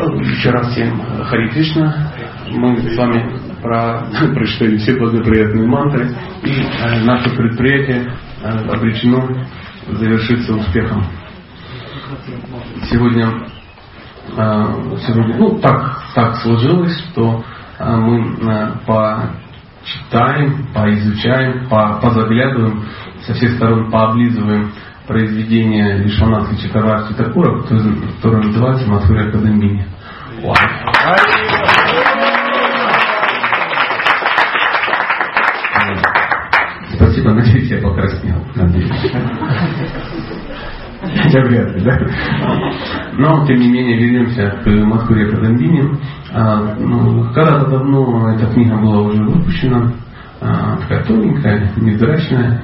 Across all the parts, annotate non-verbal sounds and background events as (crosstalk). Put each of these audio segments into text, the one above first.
Еще раз всем Хари Кришна. Мы с вами про, (laughs) прочитали все благоприятные мантры. И э, наше предприятие э, обречено завершиться успехом. Сегодня, э, сегодня ну, так, так сложилось, что э, мы э, почитаем, поизучаем, по, позаглядываем, со всех сторон пооблизываем произведение Вишванатха Чакраварти Такура, которое называется Матхуря Кадамбини. Спасибо, надеюсь, я покраснел. Надеюсь. Хотя вряд ли, да? Но, тем не менее, вернемся к Матхуре Кадамбини. А, ну, когда-то давно эта книга была уже выпущена, а, такая тоненькая, невзрачная,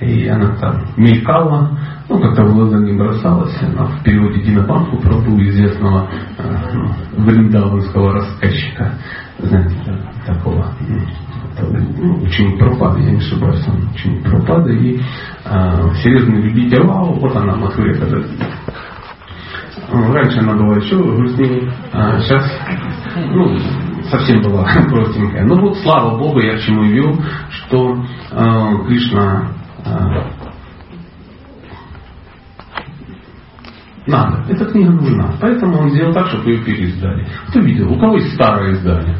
и она там мелькала, ну, как-то в глаза не бросалась. Она в переводе Дина Банку Прабу, известного э, ну, вриндаванского рассказчика, знаете, такого ну, ученик Пропады, я не ошибаюсь, он ученик Пропады, и э, серьезный любитель, вау, вот она, ну, Раньше она была еще грустнее, а сейчас ну, совсем была (laughs) простенькая. Но ну, вот слава Богу, я к чему вел, что э, Кришна надо. Эта книга нужна. Поэтому он сделал так, чтобы ее переиздали. Кто видел? У кого есть старое издание?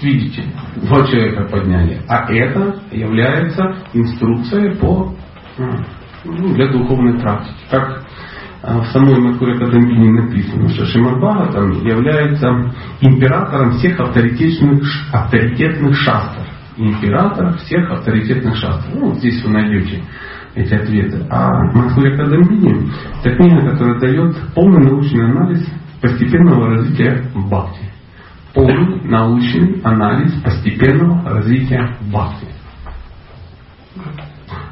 Видите, два человека подняли. А это является инструкцией по, ну, для духовной практики. Как а, в самой Макуре Кадамбине написано, что Шимад Бхагаватам является императором всех авторитетных, авторитетных шастров императора всех авторитетных шастров. Ну, здесь вы найдете эти ответы. А Махсурия Кадамбини – это книга, которая дает полный научный анализ постепенного развития бхакти. Полный научный анализ постепенного развития бхакти.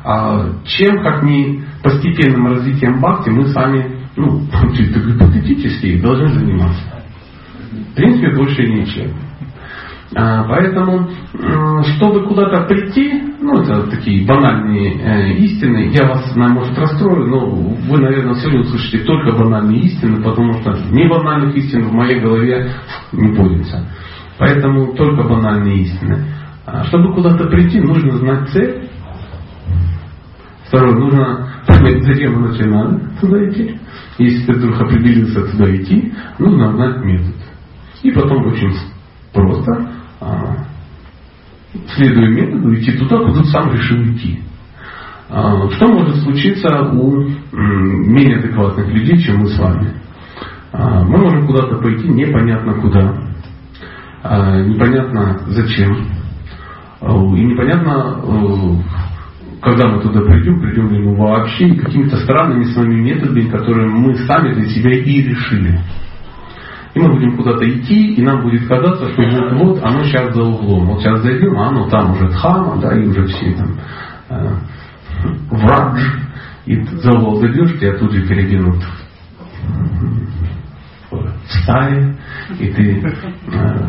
А чем, как не постепенным развитием бхакти, мы сами, ну, гипотетически должны заниматься. В принципе, больше ничем. А, поэтому, чтобы куда-то прийти, ну это такие банальные э, истины, я вас, может, расстрою, но вы, наверное, сегодня услышите только банальные истины, потому что не банальных истин в моей голове не будет. Поэтому только банальные истины. А, чтобы куда-то прийти, нужно знать цель. Второе, нужно понять, зачем вообще надо туда идти. Если ты вдруг определился туда идти, нужно знать метод. И потом очень просто следуя методу, идти туда, куда сам решил идти. А, что может случиться у менее адекватных людей, чем мы с вами? А, мы можем куда-то пойти непонятно куда, непонятно зачем, и непонятно, когда мы туда придем, придем ли мы вообще, какими-то странными своими методами, которые мы сами для себя и решили. И мы будем куда-то идти, и нам будет казаться, что вот, вот оно сейчас за углом. Вот сейчас зайдем, а оно там уже Дхама, да, и уже все там э, враг. И за угол зайдешь, тебя тут же переденут в стае, и ты э,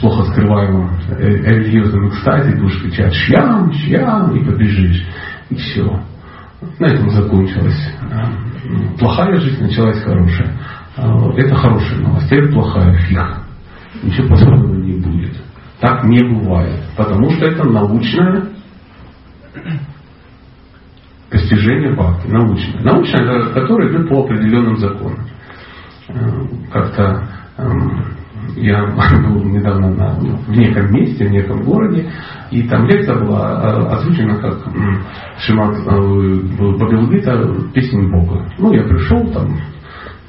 плохо скрываемым э, религиозным экстазе будешь кричать «Шьям! Шьям!» и побежишь. И все. На этом закончилось. Плохая жизнь началась хорошая. А, это хорошая новость, это плохая фиг. Ничего подобного не будет. Так не бывает. Потому что это научное постижение бхакти. Научное. Научное, которое идет по определенным законам. Э, как-то эм, я (laughs) был недавно на, в неком месте, в неком городе, и там лекция была э, озвучена как Шимат э, Бхагавадгита «Песнь Бога». Ну, я пришел, там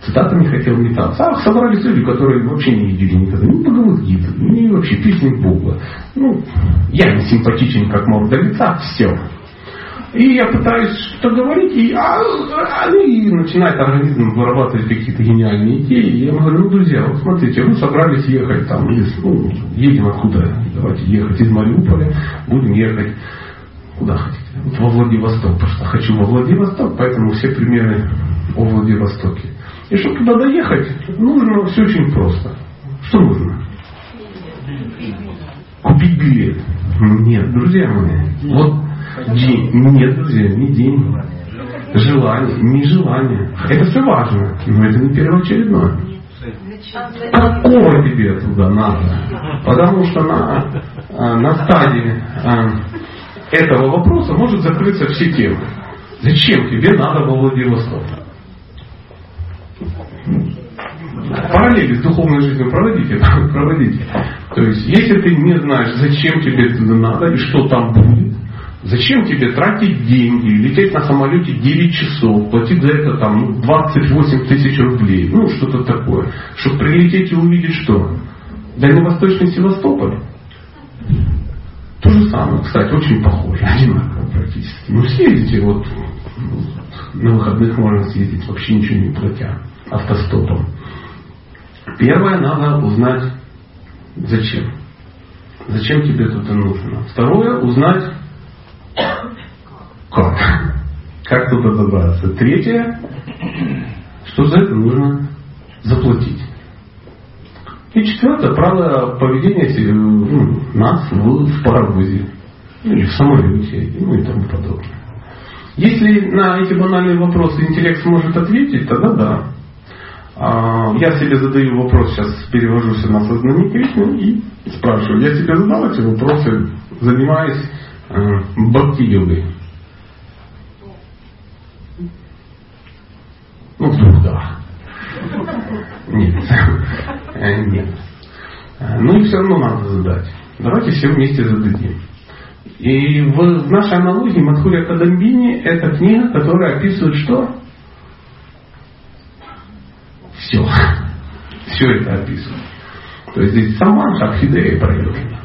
цитата не хотел метаться. А собрались люди, которые вообще не видели никогда ни Бхагавадгиты, ни вообще песни Бога. Ну, я не симпатичен, как морда лица, все. И я пытаюсь что-то говорить, и а, они начинают организм вырабатывать какие-то гениальные идеи. И я говорю, ну, друзья, вот смотрите, вы собрались ехать там, из, ну, едем откуда, давайте ехать из Мариуполя, будем ехать куда хотите. Вот во Владивосток, потому что хочу во Владивосток, поэтому все примеры о Владивостоке. И чтобы туда доехать, нужно все очень просто. Что нужно? Купить билет. Нет, друзья мои. Вот день. Нет, друзья, не день. Желание, не желание. Это все важно, но это не первоочередное. Какого тебе туда надо? Потому что на, э, на стадии э, этого вопроса может закрыться все темы. Зачем тебе надо во Владивосток? Параллели с духовной жизнью проводите, (laughs) проводите. То есть, если ты не знаешь, зачем тебе это надо и что там будет, Зачем тебе тратить деньги, лететь на самолете 9 часов, платить за это там 28 ну, тысяч рублей, ну что-то такое, чтобы прилететь и увидеть что? Дальневосточный Севастополь? То же самое, кстати, очень похоже, (laughs) одинаково практически. Ну съездите, вот на выходных можно съездить, вообще ничего не платя, автостопом. Первое, надо узнать, зачем. Зачем тебе это нужно. Второе, узнать, как? Как туда добраться? Третье, что за это нужно заплатить. И четвертое, правило поведения ну, нас в, в паровозе или в самолете, ну и тому подобное. Если на эти банальные вопросы интеллект сможет ответить, тогда да. А, я себе задаю вопрос, сейчас перевожусь на сознание Кришны и спрашиваю, я тебе задал эти вопросы, занимаясь э, бхакти-йогой. Ну, вдруг да. Нет. Э, нет. Э, ну и все равно надо задать. Давайте все вместе зададим. И в нашей аналогии Мадхурия Кадамбини это книга, которая описывает что? Все. Все это описывает. То есть здесь саманха, абхидея проявлена.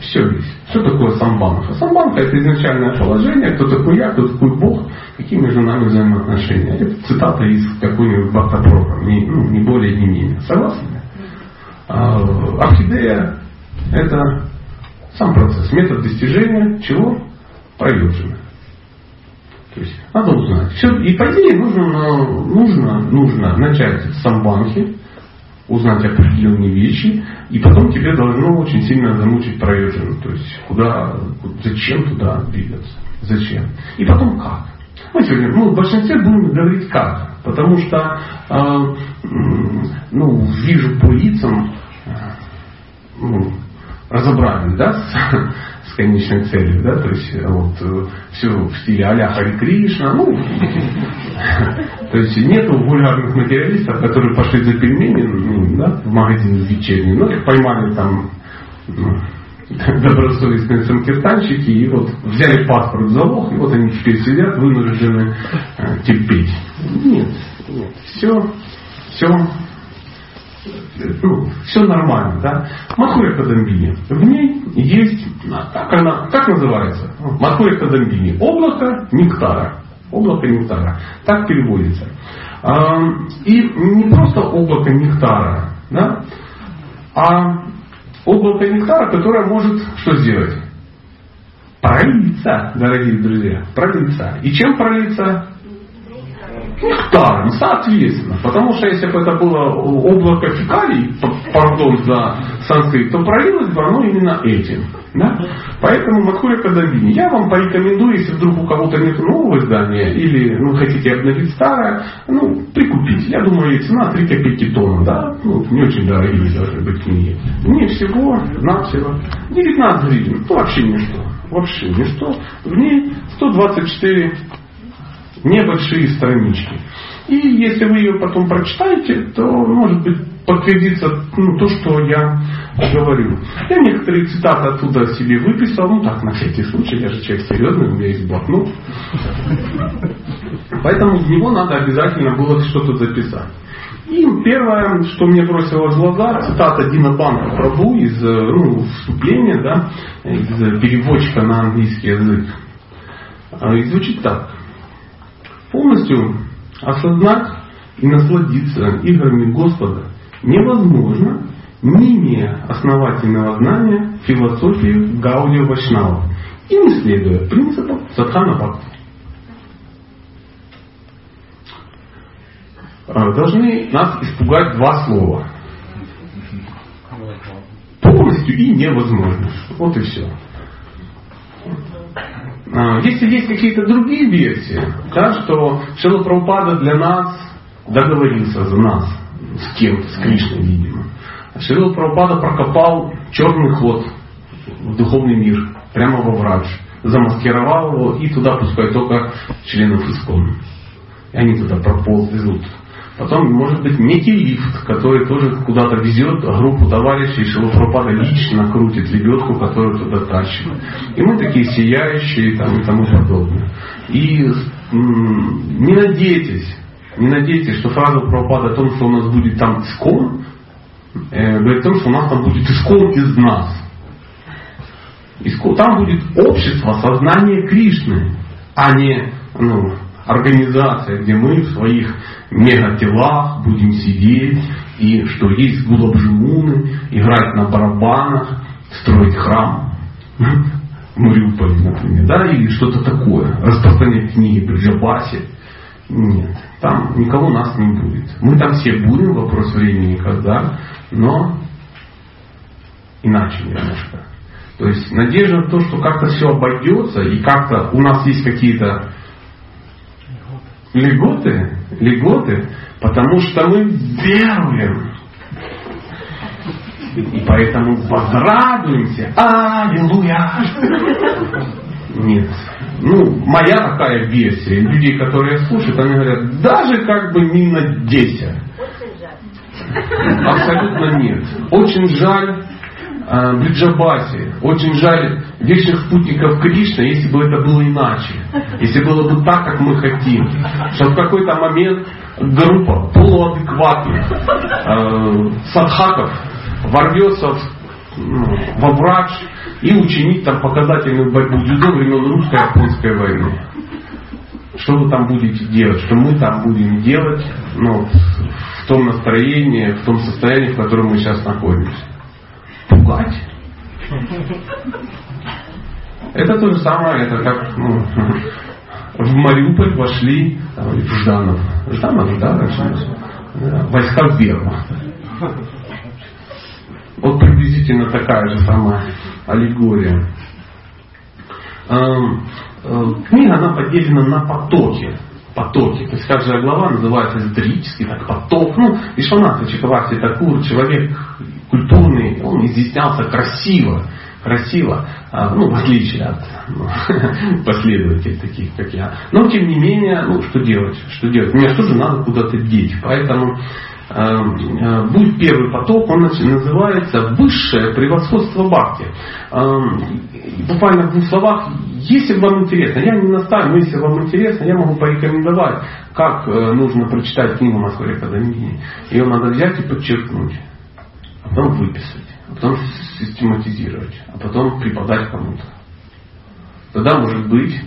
Все здесь. Что такое самбанха? Самбанха это изначальное положение, кто такой я, кто такой Бог, какие между нами взаимоотношения. Это цитата из какой-нибудь Бхактапрога, не, ну, не более, не менее. Согласны? А, орхидея это сам процесс, метод достижения чего? Проявлено. То есть надо узнать. Все, и по идее нужно, нужно, нужно начать с самбанхи, узнать определенные вещи, и потом тебе должно очень сильно замучить проезжину. То есть куда, зачем туда двигаться, зачем. И потом как. Мы сегодня, ну, в большинстве будем говорить как. Потому что э, ну, вижу по лицам, э, ну, разобрались, да, конечной целью, да, то есть вот э, все в стиле а-ля Хари Кришна, ну, (laughs) то есть нету вульгарных материалистов, которые пошли за пельмени, ну, да, в магазин вечерний, но их поймали там ну, (laughs) добросовестные санкиртанщики, и вот взяли паспорт в залог, и вот они теперь сидят, вынуждены э, терпеть. Нет, нет, все, все, ну, все нормально, да. Мадхуря Кадамбини, в ней есть, как она, как называется? Мадхуря Кадамбини, облако нектара. Облако нектара. Так переводится. И не просто облако нектара, да, а облако нектара, которое может что сделать? Пролиться, дорогие друзья, пролиться. И чем пролиться? Нектаром, соответственно. Потому что если бы это было облако фекалий, пардон за санскрит, то пролилось бы оно именно этим. Да? Поэтому Мадхуря Кадамбини. Я вам порекомендую, если вдруг у кого-то нет нового издания, или ну, хотите обновить старое, ну, прикупить. Я думаю, цена 3 копейки тонна, да? Ну, не очень дорогие должны быть книги. Не всего, на всего. 19 гривен. Ну, вообще ничто. Вообще ничто. В ней 124 небольшие странички. И если вы ее потом прочитаете, то, может быть, подтвердится ну, то, что я говорю. Я некоторые цитаты оттуда себе выписал, ну так, на всякий случай, я же человек серьезный, у меня есть блокнот. Поэтому в него надо обязательно было что-то записать. И первое, что мне бросило в глаза, цитата Дина Банка Прабу из ну, вступления, да, из переводчика на английский язык. И звучит так. Полностью осознать и насладиться играми Господа невозможно, не имея основательного знания философии Гаудио Вайшнава и не следуя принципам Садхана Бхакти. А, должны нас испугать два слова. Полностью и невозможно. Вот и все. А, если есть какие-то другие версии, да, что Шила Прабхупада для нас договорился за нас, с кем-то, с Кришной, видимо. Шрила Прабхупада прокопал черный ход в духовный мир, прямо во врач. Замаскировал его и туда пускай только членов искон. И они туда проползут. Потом может быть некий лифт, который тоже куда-то везет группу товарищей, Шилопропада лично крутит лебедку, которую туда тащит. И мы такие сияющие там, и тому подобное. И не надейтесь, не надейтесь, что фраза Прабхупада о том, что у нас будет там искон, э, говорит о том, что у нас там будет искон из нас. Искон, там будет общество сознания Кришны, а не ну, организация, где мы в своих мегателах будем сидеть, и что есть гулабжимуны, играть на барабанах, строить храм в Мариуполе, например, да, или что-то такое, распространять книги при Джабасе. Нет, там никого нас не будет. Мы там все будем, вопрос времени когда, но иначе немножко. То есть надежда на то, что как-то все обойдется, и как-то у нас есть какие-то льготы, льготы, потому что мы веруем. И поэтому возрадуемся. Аллилуйя! Нет. Ну, моя такая версия. Людей, которые слушают, они говорят, даже как бы не на 10. Абсолютно нет. Очень жаль э, Бриджабасе. Очень жаль вечных спутников Кришны, если бы это было иначе. Если было бы так, как мы хотим. Что в какой-то момент группа полуадекватных э, садхаков ворвется в, ну, во врач и учинить там показательную борьбу дзюдо времен русско-японской войны. Что вы там будете делать? Что мы там будем делать ну, в том настроении, в том состоянии, в котором мы сейчас находимся? Пугать. Это то же самое, это как ну, в Мариуполь вошли в Жданов. Жданов, да, раньше? Войска вермахта. Вот приблизительно такая же самая аллегория. Эм, э, книга, она поделена на потоки. Потоки. То есть каждая глава называется эзотерически, так поток. Ну, и Шванатха Чакаварти Такур, человек культурный, он изъяснялся красиво красиво, а, ну, в отличие от ну, (laughs) последователей таких, как я. Но, тем не менее, ну, что делать? Что делать? Мне тоже надо куда-то деть. Поэтому Эм, э, будет первый поток, он называется высшее превосходство бхакти. Буквально в двух словах, если вам интересно, я не настаиваю, но если вам интересно, я могу порекомендовать, как э, нужно прочитать книгу Москвы Академии. Ее надо взять и подчеркнуть, потом выписать, а потом систематизировать, а потом преподать кому-то. Тогда, может быть,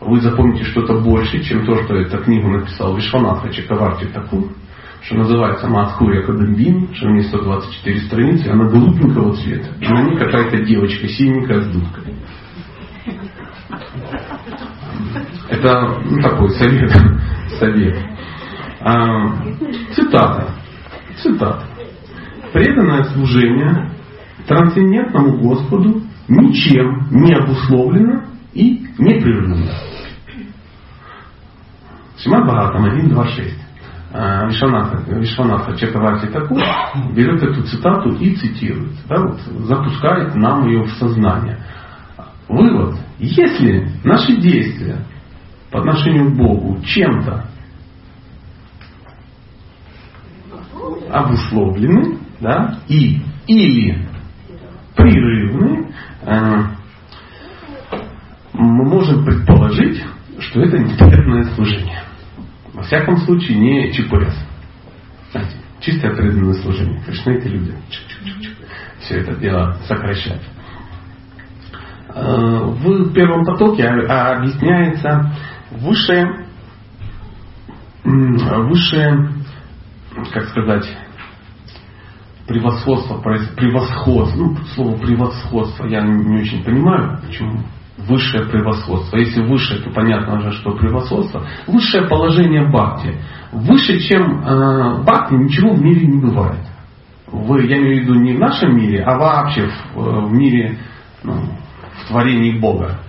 вы запомните что-то больше, чем то, что эту книгу написал Вишванатха Чакаварти Такур что называется Мацхурия Кадамбин, что у нее 124 страницы, она голубенького цвета. И на ней какая-то девочка синенькая с дудкой. Это ну, такой совет. совет. А, цитата. Цитата. Преданное служение трансцендентному Господу ничем не обусловлено и непрерывно. Шимат Бхагаватам 1.2.6. Вишванатха, Вишванатха Чакаварти Такур берет эту цитату и цитирует, да, вот, запускает нам ее в сознание. Вывод. Если наши действия по отношению к Богу чем-то обусловлены, да, и или прерывны, э, мы можем предположить, что это неприятное служение. Во всяком случае, не ЧПС. Чистое преданное служение. Кришны это люди. Все это дело сокращать. Э, в первом потоке объясняется высшее, высшее, как сказать, превосходство, превосходство, ну, слово превосходство я не очень понимаю, почему высшее превосходство. Если выше, то понятно уже, что превосходство. Высшее положение бхакти. Выше, чем э, бхакти, ничего в мире не бывает. В, я имею в виду не в нашем мире, а вообще в, в мире, ну, в творении Бога.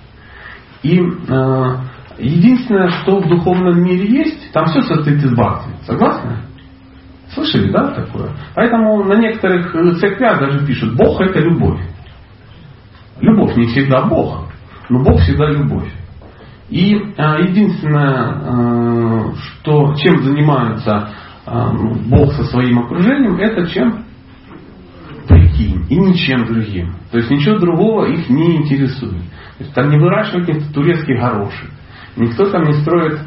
И э, единственное, что в духовном мире есть, там все состоит из бхакти. Согласны? Слышали, да, такое? Поэтому на некоторых церквях даже пишут, Бог это любовь. Любовь не всегда Бог, но Бог всегда любовь. И а, единственное, а, что, чем занимается Бог со своим окружением, это чем? Прикинь. И ничем другим. То есть ничего другого их не интересует. То есть там не выращивают никто турецкий горошек. Никто там не строит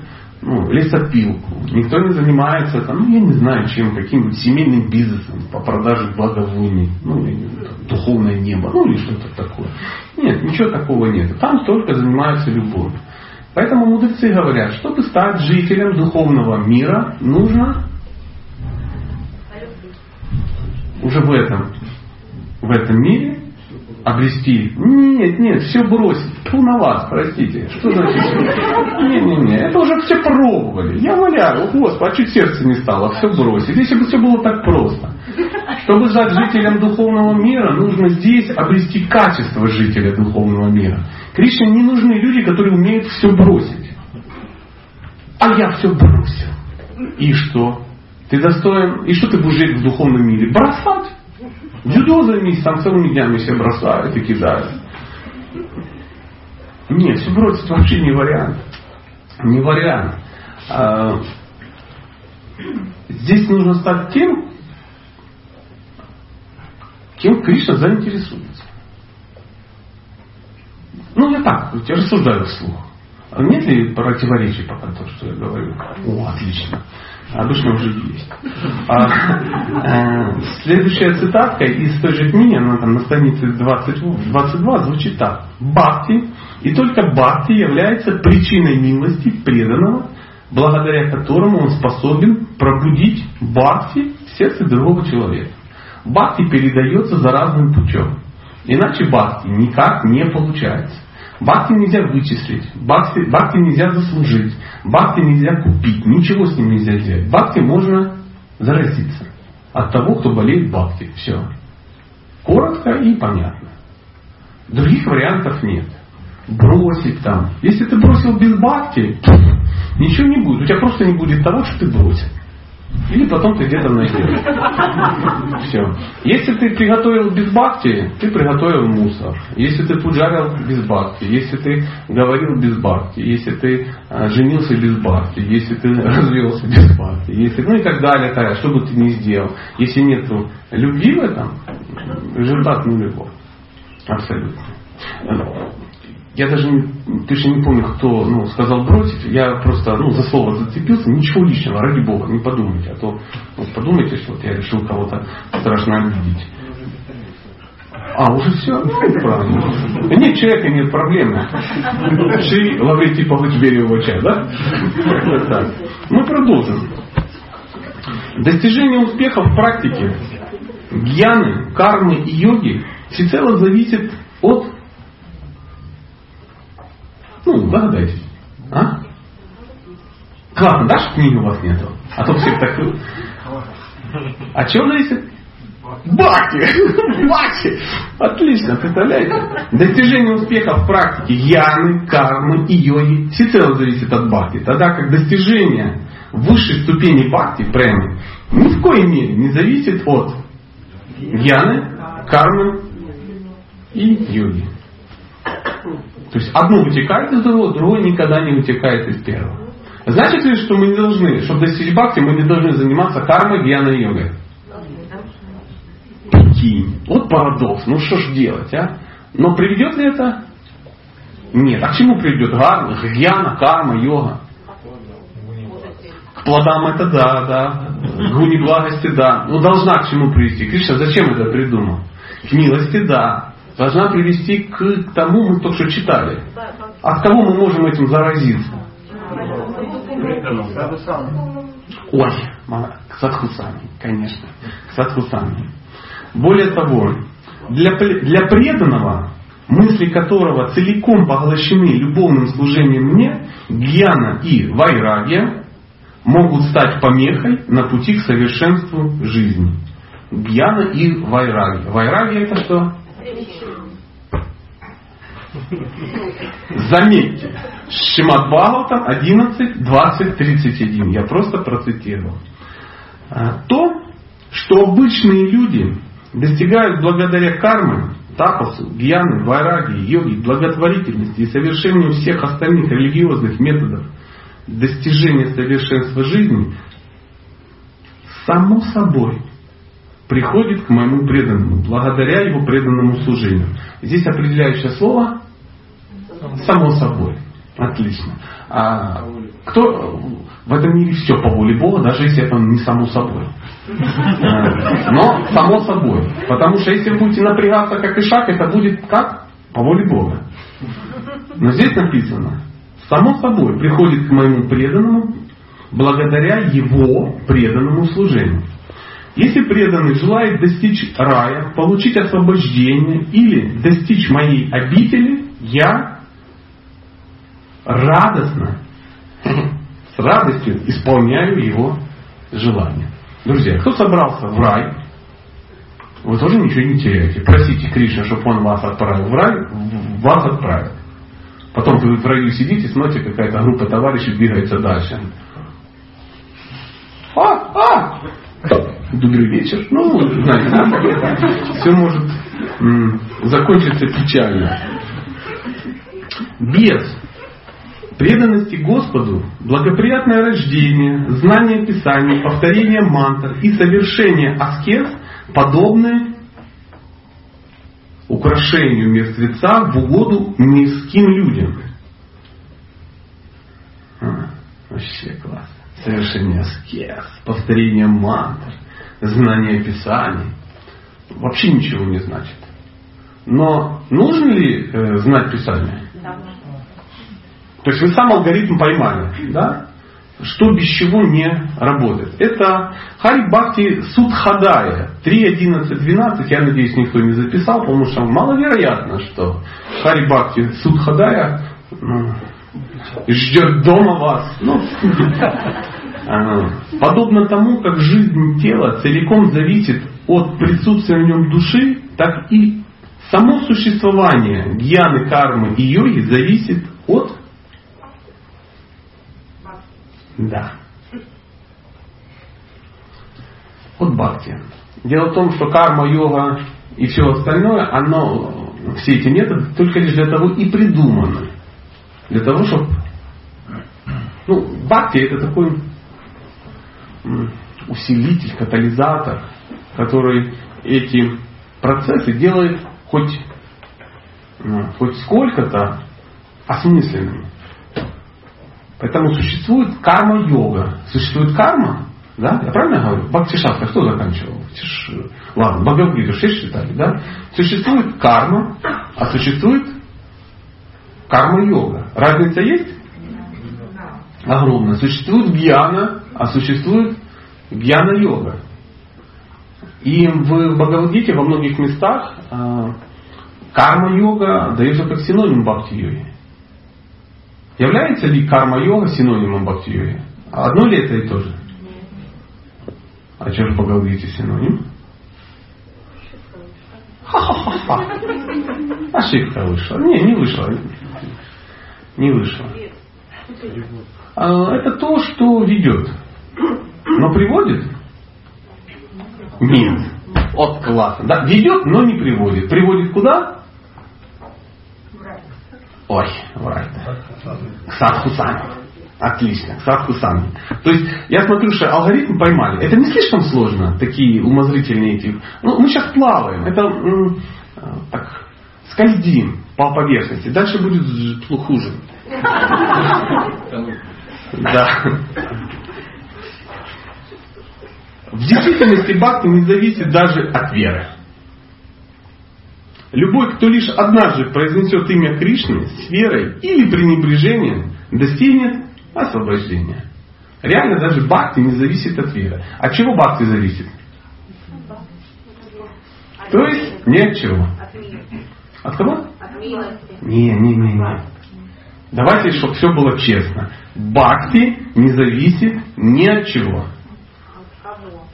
ну, лесопилку. Никто не занимается, там, ну, я не знаю, чем, каким-нибудь семейным бизнесом по продаже благовоний, ну, или духовное небо, ну, или что-то такое. Нет, ничего такого нет. Там только занимаются любовью. Поэтому мудрецы говорят, чтобы стать жителем духовного мира, нужно уже в этом, в этом мире обрести. Нет, нет, все бросить. Фу на вас, простите. Что значит? Не, не, не, это уже все пробовали. Я валяю, господи, а чуть сердце не стало, все бросить. Если бы все было так просто. Чтобы стать жителем духовного мира, нужно здесь обрести качество жителя духовного мира. Кришне не нужны люди, которые умеют все бросить. А я все бросил. И что? Ты достоин... И что ты будешь жить в духовном мире? Бросать? Дзюдо займись, там целыми днями все бросают и кидают. Нет, все бросить вообще не вариант. Не вариант. А, здесь нужно стать тем, кем Кришна заинтересуется. Ну, я так, я рассуждаю вслух. Нет ли противоречий пока то, что я говорю? О, отлично. Обычно уже есть. А, э, следующая цитатка из той же книги, она там на странице 20, 22, звучит так. Бхакти, и только бхакти является причиной милости преданного, благодаря которому он способен пробудить бхакти в сердце другого человека. Бхакти передается за разным путем. Иначе бхакти никак не получается. Бхакти нельзя вычислить, бхакти, бхакти нельзя заслужить, бхакти нельзя купить, ничего с ним нельзя сделать. Бхакти можно заразиться от того, кто болеет бхакти. Все. Коротко и понятно. Других вариантов нет. Бросить там. Если ты бросил без бхакти, ничего не будет. У тебя просто не будет того, что ты бросил. Или потом ты где-то найдешь. Все. Если ты приготовил без бхакти, ты приготовил мусор. Если ты пуджарил без бхакти, если ты говорил без бхакти, если ты э, женился без бхакти, если ты (laughs) развелся без бхакти, если, ну и так далее, так, что бы ты ни сделал. Если нет любви в этом, результат нулевой. Абсолютно. Я даже точно не помню, кто ну, сказал бросить. Я просто ну, за слово зацепился. Ничего личного, ради Бога, не подумайте. А то вот, подумайте, что вот я решил кого-то страшно обидеть. А, уже все? Ну, правильно. Нет человека, нет проблемы. Шри Лаврентий Павлович Берегово чай, да? Так. Мы продолжим. Достижение успеха в практике гьяны, кармы и йоги всецело зависит от догадайтесь. А? Классно, да, что книги у вас нету? А то все так... А чего зависит? Баки! Баки! Отлично, представляете? Достижение успеха в практике яны, кармы и йоги всецело зависит от бхакти. Тогда как достижение высшей ступени бхакти, прямо, ни в коей мере не зависит от яны, кармы и йоги. То есть одно вытекает из другого, другое никогда не вытекает из первого. Значит ли, что мы не должны, чтобы достичь бхакти, мы не должны заниматься кармой, гьяной йогой? Прикинь. Вот парадокс. Ну что ж делать, а? Но приведет ли это? Нет. А к чему приведет? Гарма, гьяна, карма, йога. К плодам это да, да. К гуни благости да. Ну должна к чему привести. Кришна зачем это придумал? К милости да должна привести к тому, мы только что читали. От кого мы можем этим заразиться? Ой, к садхусами, конечно. К садхусами. Более того, для, для преданного, мысли которого целиком поглощены любовным служением мне, гьяна и вайрагия могут стать помехой на пути к совершенству жизни. Гьяна и вайрагия. Вайрагия это что? Заметьте, Шимат Бхагаватам 11, 20, 31. Я просто процитировал. а, то, что обычные люди достигают благодаря карме, тапасу, гьяны, вайраги, йоги, благотворительности и совершению всех остальных религиозных методов достижения совершенства жизни, само собой приходит к моему преданному, благодаря его преданному служению. Здесь определяющее слово само собой. Отлично. А кто в этом мире все по воле Бога, даже если это не само собой. Э, но само собой. Потому что если будете напрягаться как и шаг, это будет как? По воле Бога. Но здесь написано, само собой приходит к моему преданному благодаря его преданному служению. Если преданный желает достичь рая, получить освобождение или достичь моей обители, я радостно, с радостью исполняю его желание. Друзья, кто собрался в рай, вы тоже ничего не теряете. Просите Кришну, чтобы он вас отправил в рай, вас отправит. Потом вы в раю сидите, смотрите, какая-то группа товарищей двигается дальше. А, а! Добрый вечер. Ну, знаете, все может закончиться печально. Без преданности Господу, благоприятное рождение, знание Писания, повторение мантр и совершение аскез подобны украшению мертвеца в угоду низким людям. А, вообще класс. Совершение аскез, повторение мантр, знание Писаний. Вообще ничего не значит. Но нужно ли э, знать Писание? Да. То есть вы сам алгоритм поймали, да? Что без чего не работает. Это Хари Бхакти Судхадая 3, 11, 12. Я надеюсь, никто не записал, потому что маловероятно, что Хари Бхакти Судхадая ну, ждет дома вас. Ну, (laughs) подобно тому, как жизнь тела целиком зависит от присутствия в нем души, так и само существование гьяны, кармы и йоги зависит от да. От бхакти. Дело в том, что карма, йога и все остальное, оно, все эти методы только лишь для того и придуманы. Для того, чтобы... Ну, бхакти это такой усилитель, катализатор, который эти процессы делает хоть, ну, хоть сколько-то осмысленными. Поэтому существует карма-йога. Существует карма, да? Я правильно говорю? Бхактишастра кто заканчивал? Ладно, Бхагавгиту 6 читали, да? Существует карма, а существует карма-йога. Разница есть? Огромная. Существует гьяна, а существует гьяна-йога. И в Бхагавадгите во многих местах э, карма-йога дается как синоним бхакти-йоги. Является ли карма-йога синонимом бхакти-йоги? Одно ли это и то же? А что же Бхагавадгите синоним? Ха-ха-ха. Ошибка вышла. Не, не вышла. Не вышла. А, это то, что ведет. Но приводит? Нет. Вот классно. Да, ведет, но не приводит. Приводит куда? Ой, в рай. К садхусами. Отлично, к садхусами. То есть я смотрю, что алгоритм поймали. Это не слишком сложно, такие умозрительные эти. Ну, мы сейчас плаваем. Это так, скользим по поверхности. Дальше будет хуже. Да. В действительности бхакти не зависит даже от веры. Любой, кто лишь однажды произнесет имя Кришны с верой или пренебрежением, достигнет освобождения. Реально даже бхакти не зависит от веры. От чего бхакти зависит? То есть ни от чего. От кого? Не, не, не, не. Давайте, чтобы все было честно. Бхакти не зависит ни от чего. От кого?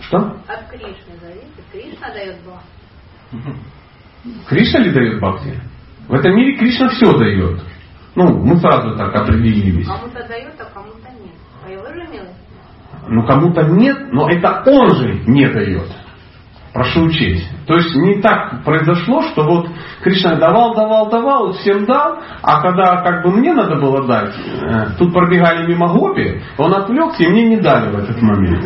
Что? От Кришны зависит. Кришна дает Бхакти. Кришна ли дает бхакти? В этом мире Кришна все дает. Ну, мы сразу так определились. Кому-то дает, а кому-то нет. А его же милость? Ну кому-то нет, но это он же не дает. Прошу учесть. То есть не так произошло, что вот Кришна давал, давал, давал, всем дал, а когда как бы мне надо было дать, э, тут пробегали мимо Гопи, он отвлекся и мне не дали в этот момент.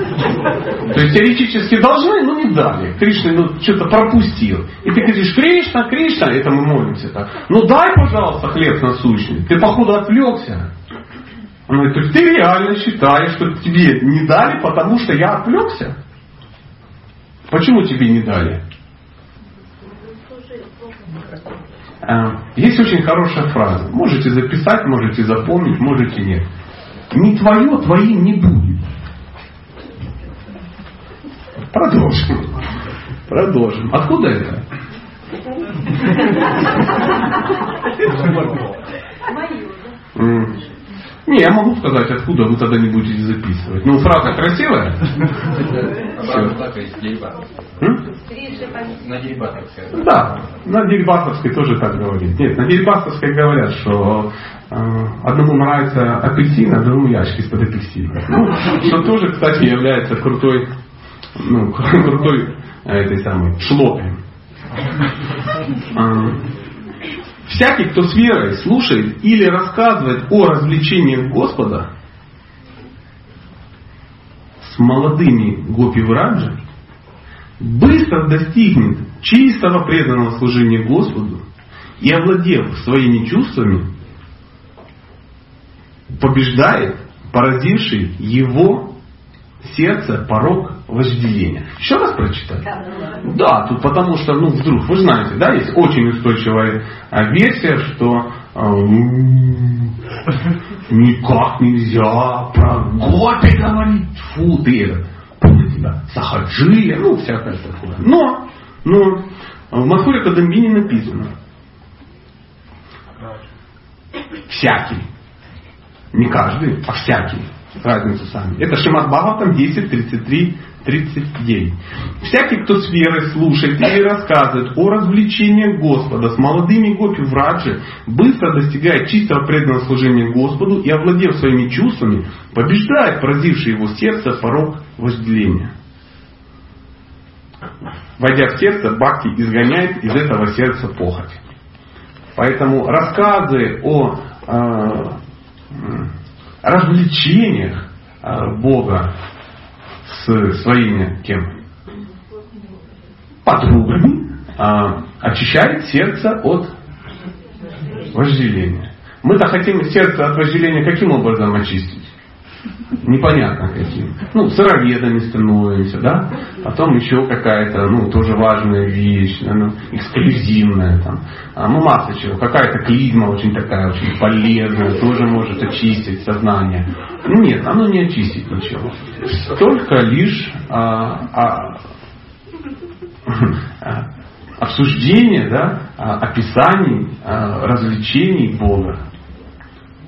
То есть теоретически должны, но не дали. Кришна ну, что-то пропустил. И ты говоришь, Кришна, Кришна, это мы молимся так. Ну дай, пожалуйста, хлеб насущный. Ты походу отвлекся. Он говорит, ты реально считаешь, что тебе не дали, потому что я отвлекся? Почему тебе не дали? А, есть очень хорошая фраза. Можете записать, можете запомнить, можете нет. Не твое, твоим не будет. Продолжим. Продолжим. Откуда это? Мое. Не, я могу сказать, откуда вы тогда не будете записывать. Ну, фраза красивая. На Дерибасовской. Да, на Дерибасовской тоже так говорит. Нет, на Дерибасовской говорят, что э, одному нравится апельсин, а другому ящик из-под апельсина. Ну, что тоже, кстати, является крутой, ну, (laughs) крутой э, этой самой шлопой. Всякий, кто с верой слушает или рассказывает о развлечениях Господа с молодыми гопи Враджи, быстро достигнет чистого преданного служения Господу и, овладев своими чувствами, побеждает породивший его сердце порог вожделения. Еще раз прочитать? Да, тут потому что, ну, вдруг, вы знаете, да, есть очень устойчивая а, версия, что э, никак нельзя про гопи говорить, фу, ты помните, да, сахаджия, ну, всякое такое. Но, но в Мадхуре Кадамбине написано, всякий, не каждый, а всякий, разницу сами. Это Шимат Бхагаватам 10, 33, 39. Всякий, кто с верой слушает или рассказывает о развлечениях Господа с молодыми гопи враджи, быстро достигает чистого преданного служения Господу и, овладев своими чувствами, побеждает поразивший его сердце порог вожделения. Войдя в сердце, Бхакти изгоняет из этого сердца похоть. Поэтому рассказы о э, развлечениях э, Бога с своими кем? Подругами э, очищает сердце от вожделения. Мы-то хотим сердце от вожделения каким образом очистить? Непонятно каким. Ну, сыроведами становимся, да? Потом еще какая-то, ну, тоже важная вещь, ну, эксклюзивная там. А, ну, масса чего. Какая-то клизма очень такая, очень полезная, тоже может очистить сознание. Ну, нет, оно не очистит ничего. Только лишь а, а, (laughs) обсуждение, да, а, описаний, а, развлечений Бога.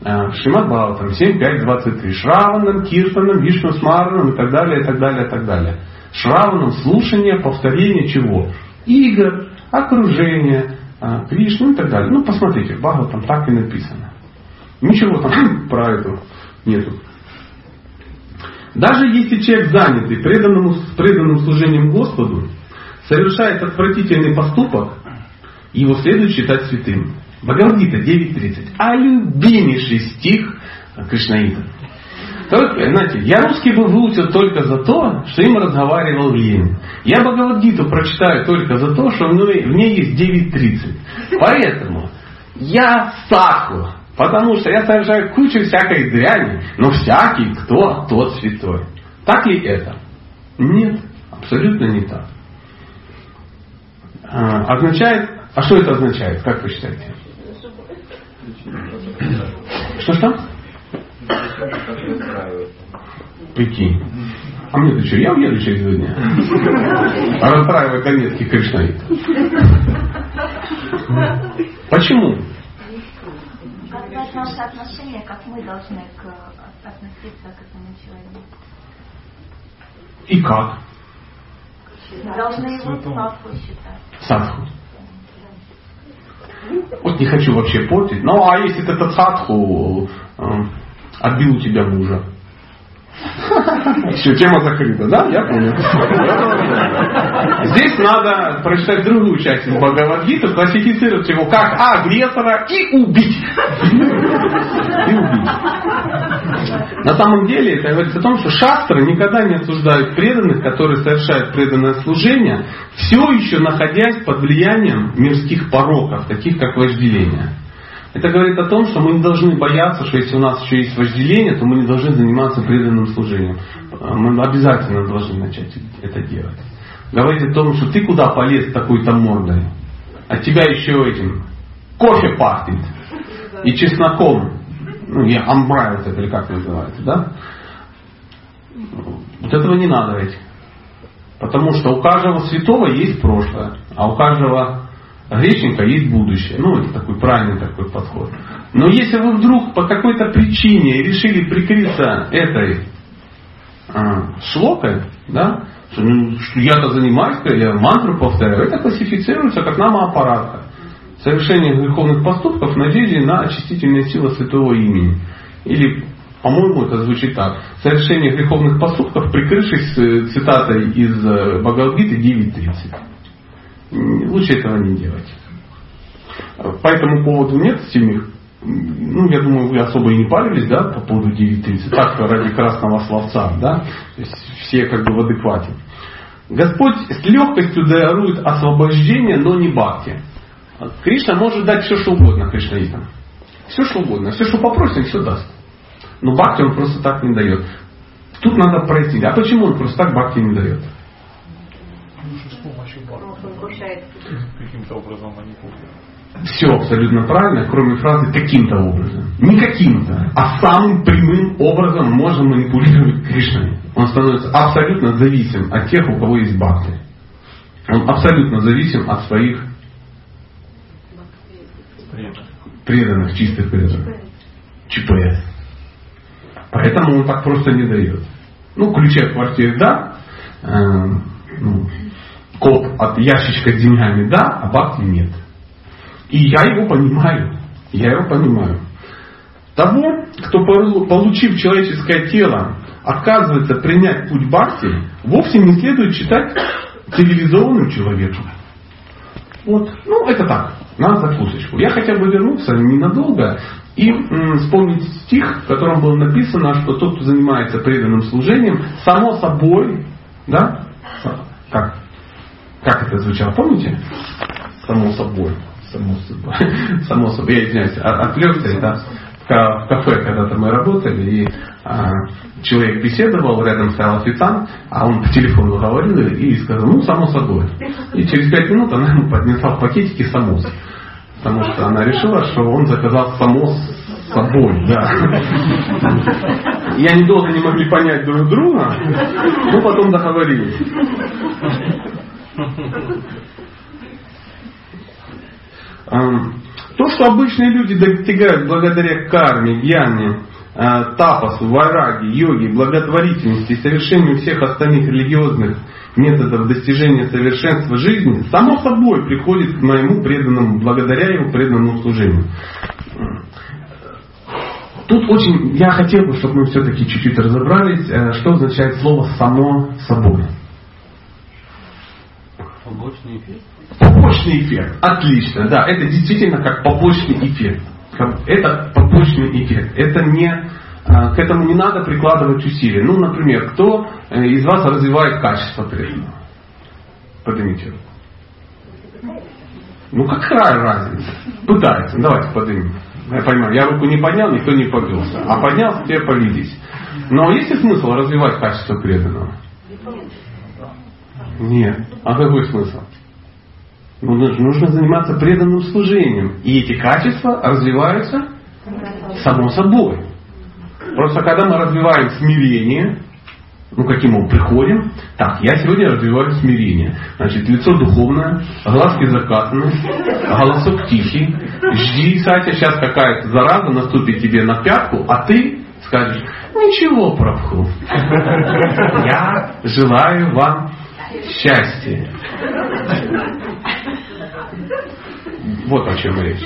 Э, Шримад Бхаватам 7.5.23. Шраванам, Киртанам, Вишну Смараном и так далее, и так далее, и так далее. Шраванам слушание, повторение чего? Игр, окружение, э, Кришну и так далее. Ну, посмотрите, в там так и написано. Ничего там (laughs) про это нету. Даже если человек занятый преданным, преданным служением Господу, совершает отвратительный поступок, его следует считать святым. Бхагавадгита 9.30. А любимейший стих Кришнаита. Только, знаете, я русский бы выучил только за то, что им разговаривал Ленин. Я Бхагавадгиту прочитаю только за то, что в ней есть 9.30. Поэтому я саху, потому что я совершаю кучу всякой дряни, но всякий, кто тот святой. Так ли это? Нет, абсолютно не так. А, означает, а что это означает, как вы считаете? Что что? Прикинь. А мне ты что, я уеду через два дня? А расстраивай конецкий Кришнаит. Почему? Как наше отношение, как мы должны к, относиться к этому человеку? И как? Должны его садху считать. Садху. Вот не хочу вообще портить. Ну, а если этот садху э, отбил у тебя мужа? Все, тема закрыта, да? Я понял. Здесь надо прочитать другую часть Бхагавадгиты, классифицировать его как агрессора и убить. И убить. На самом деле это говорится о том, что шастры никогда не осуждают преданных, которые совершают преданное служение, все еще находясь под влиянием мирских пороков, таких как вожделение. Это говорит о том, что мы не должны бояться, что если у нас еще есть вожделение, то мы не должны заниматься преданным служением. Мы обязательно должны начать это делать. Говорит о том, что ты куда полез такой-то мордой, а тебя еще этим кофе пахнет и чесноком. Ну, я амбрай вот это, или как называется, да? Вот этого не надо ведь. Потому что у каждого святого есть прошлое, а у каждого грешника есть будущее. Ну, это такой правильный такой подход. Но если вы вдруг по какой-то причине решили прикрыться этой а, шлокой, да, что, ну, что я-то занимаюсь, я мантру повторяю, это классифицируется как намоаппаратка. Совершение греховных поступков в надежде на очистительные силы святого имени. Или, по-моему, это звучит так. Совершение греховных поступков, прикрывшись э, цитатой из э, Бхагавадгиты 9.30. Лучше этого не делать. По этому поводу нет семьих. Ну, я думаю, вы особо и не парились, да, по поводу 9.30. Так, ради красного словца, да. То есть все как бы в адеквате. Господь с легкостью дарует освобождение, но не бхакти. Кришна может дать все, что угодно кришнаитам. Все, что угодно. Все, что попросим, все даст. Но бхакти он просто так не дает. Тут надо прояснить. А почему он просто так бхакти не дает? Каким-то образом манипулирует. Все абсолютно правильно, кроме фразы каким-то образом. Не каким-то, а самым прямым образом можно манипулировать Кришной. Он становится абсолютно зависим от тех, у кого есть бхакти. Он абсолютно зависим от своих преданных, чистых преданных. ЧПС. Поэтому он так просто не дает. Ну, ключи от квартиры да, э, ну, код от ящичка с деньгами да, а бабки нет. И я его понимаю. Я его понимаю. Того, кто, получив человеческое тело, отказывается принять путь бхакти, вовсе не следует считать цивилизованным человеком. Вот, ну это так, на закусочку. Я хотя бы вернуться ненадолго и м, вспомнить стих, в котором было написано, что тот, кто занимается преданным служением, само собой, да, как, как это звучало, помните? Само собой. Само собой. (laughs) Само собой. Я извиняюсь, отвлекся, да. В кафе когда-то мы работали, и а, человек беседовал, рядом стоял официант, а он по телефону говорил и сказал, ну, само собой. И через пять минут она ему поднесла в пакетике самос. Потому что она решила, что он заказал самос собой, да. И они долго не могли понять друг друга, но потом договорились. То, что обычные люди достигают благодаря карме, гьяне, а, тапасу, вараги, йоге, благотворительности и совершению всех остальных религиозных методов достижения совершенства жизни, само собой приходит к моему преданному, благодаря его преданному служению. Тут очень, я хотел бы, чтобы мы все-таки чуть-чуть разобрались, э, что означает слово «само собой». Побочный эффект. Побочный эффект. Отлично, да. Это действительно как побочный эффект. Это побочный эффект. Это не, а, к этому не надо прикладывать усилия. Ну, например, кто э, из вас развивает качество преданного? Поднимите руку. Ну, какая разница? Пытается. Давайте поднимем. Я понимаю, я руку не поднял, никто не повелся. А поднял, теперь повелись. Но есть ли смысл развивать качество преданного? Нет. А какой смысл? Ну, нужно заниматься преданным служением. И эти качества развиваются само собой. Просто когда мы развиваем смирение, ну каким мы приходим, так, я сегодня развиваю смирение. Значит, лицо духовное, глазки закатаны, голосок тихий. Жди, Сатя, сейчас какая-то зараза наступит тебе на пятку, а ты скажешь, ничего, Прабху. Я желаю вам счастья. Вот о чем речь.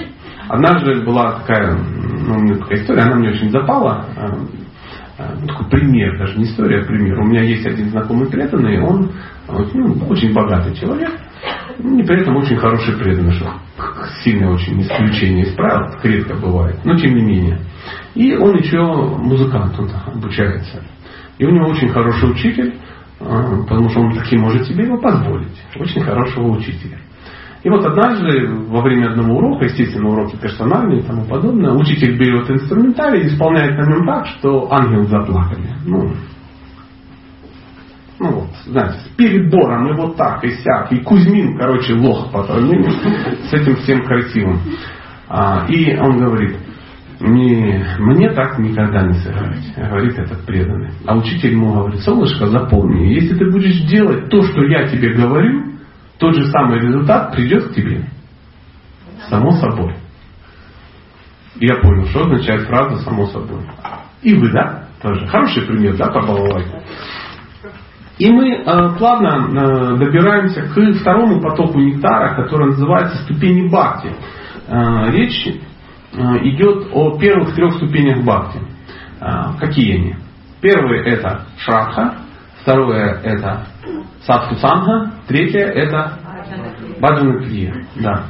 Однажды была такая, ну, такая история, она мне очень запала. э, ну, такой пример, даже не история, а пример. У меня есть один знакомый преданный, он ну, очень богатый человек, и при этом очень хороший преданный, что сильное очень исключение из правил, редко бывает, но тем не менее. И он еще музыкант, он обучается. И у него очень хороший учитель, э, потому что он таки может себе его позволить. Очень хорошего учителя. И вот однажды во время одного урока, естественно, уроки персональные и тому подобное, учитель берет инструментарий и исполняет на нем так, что ангел заплакали. Ну, ну вот, знаете, с перебором и вот так, и сяк, и Кузьмин, короче, лох по сравнению с этим всем красивым. А, и он говорит, не, мне так никогда не сыграть, говорит этот преданный. А учитель ему говорит, солнышко, запомни, если ты будешь делать то, что я тебе говорю, тот же самый результат придет к тебе. Само собой. Я понял, что означает фраза «само собой». И вы, да? Тоже. Хороший пример, да, побаловать. И мы э, плавно э, добираемся к второму потоку нектара, который называется ступени бхакти. Э, речь идет о первых трех ступенях бхакти. Э, какие они? Первый это шрадха, второе это Садху Санга. Третье это Баджана Крия. Да.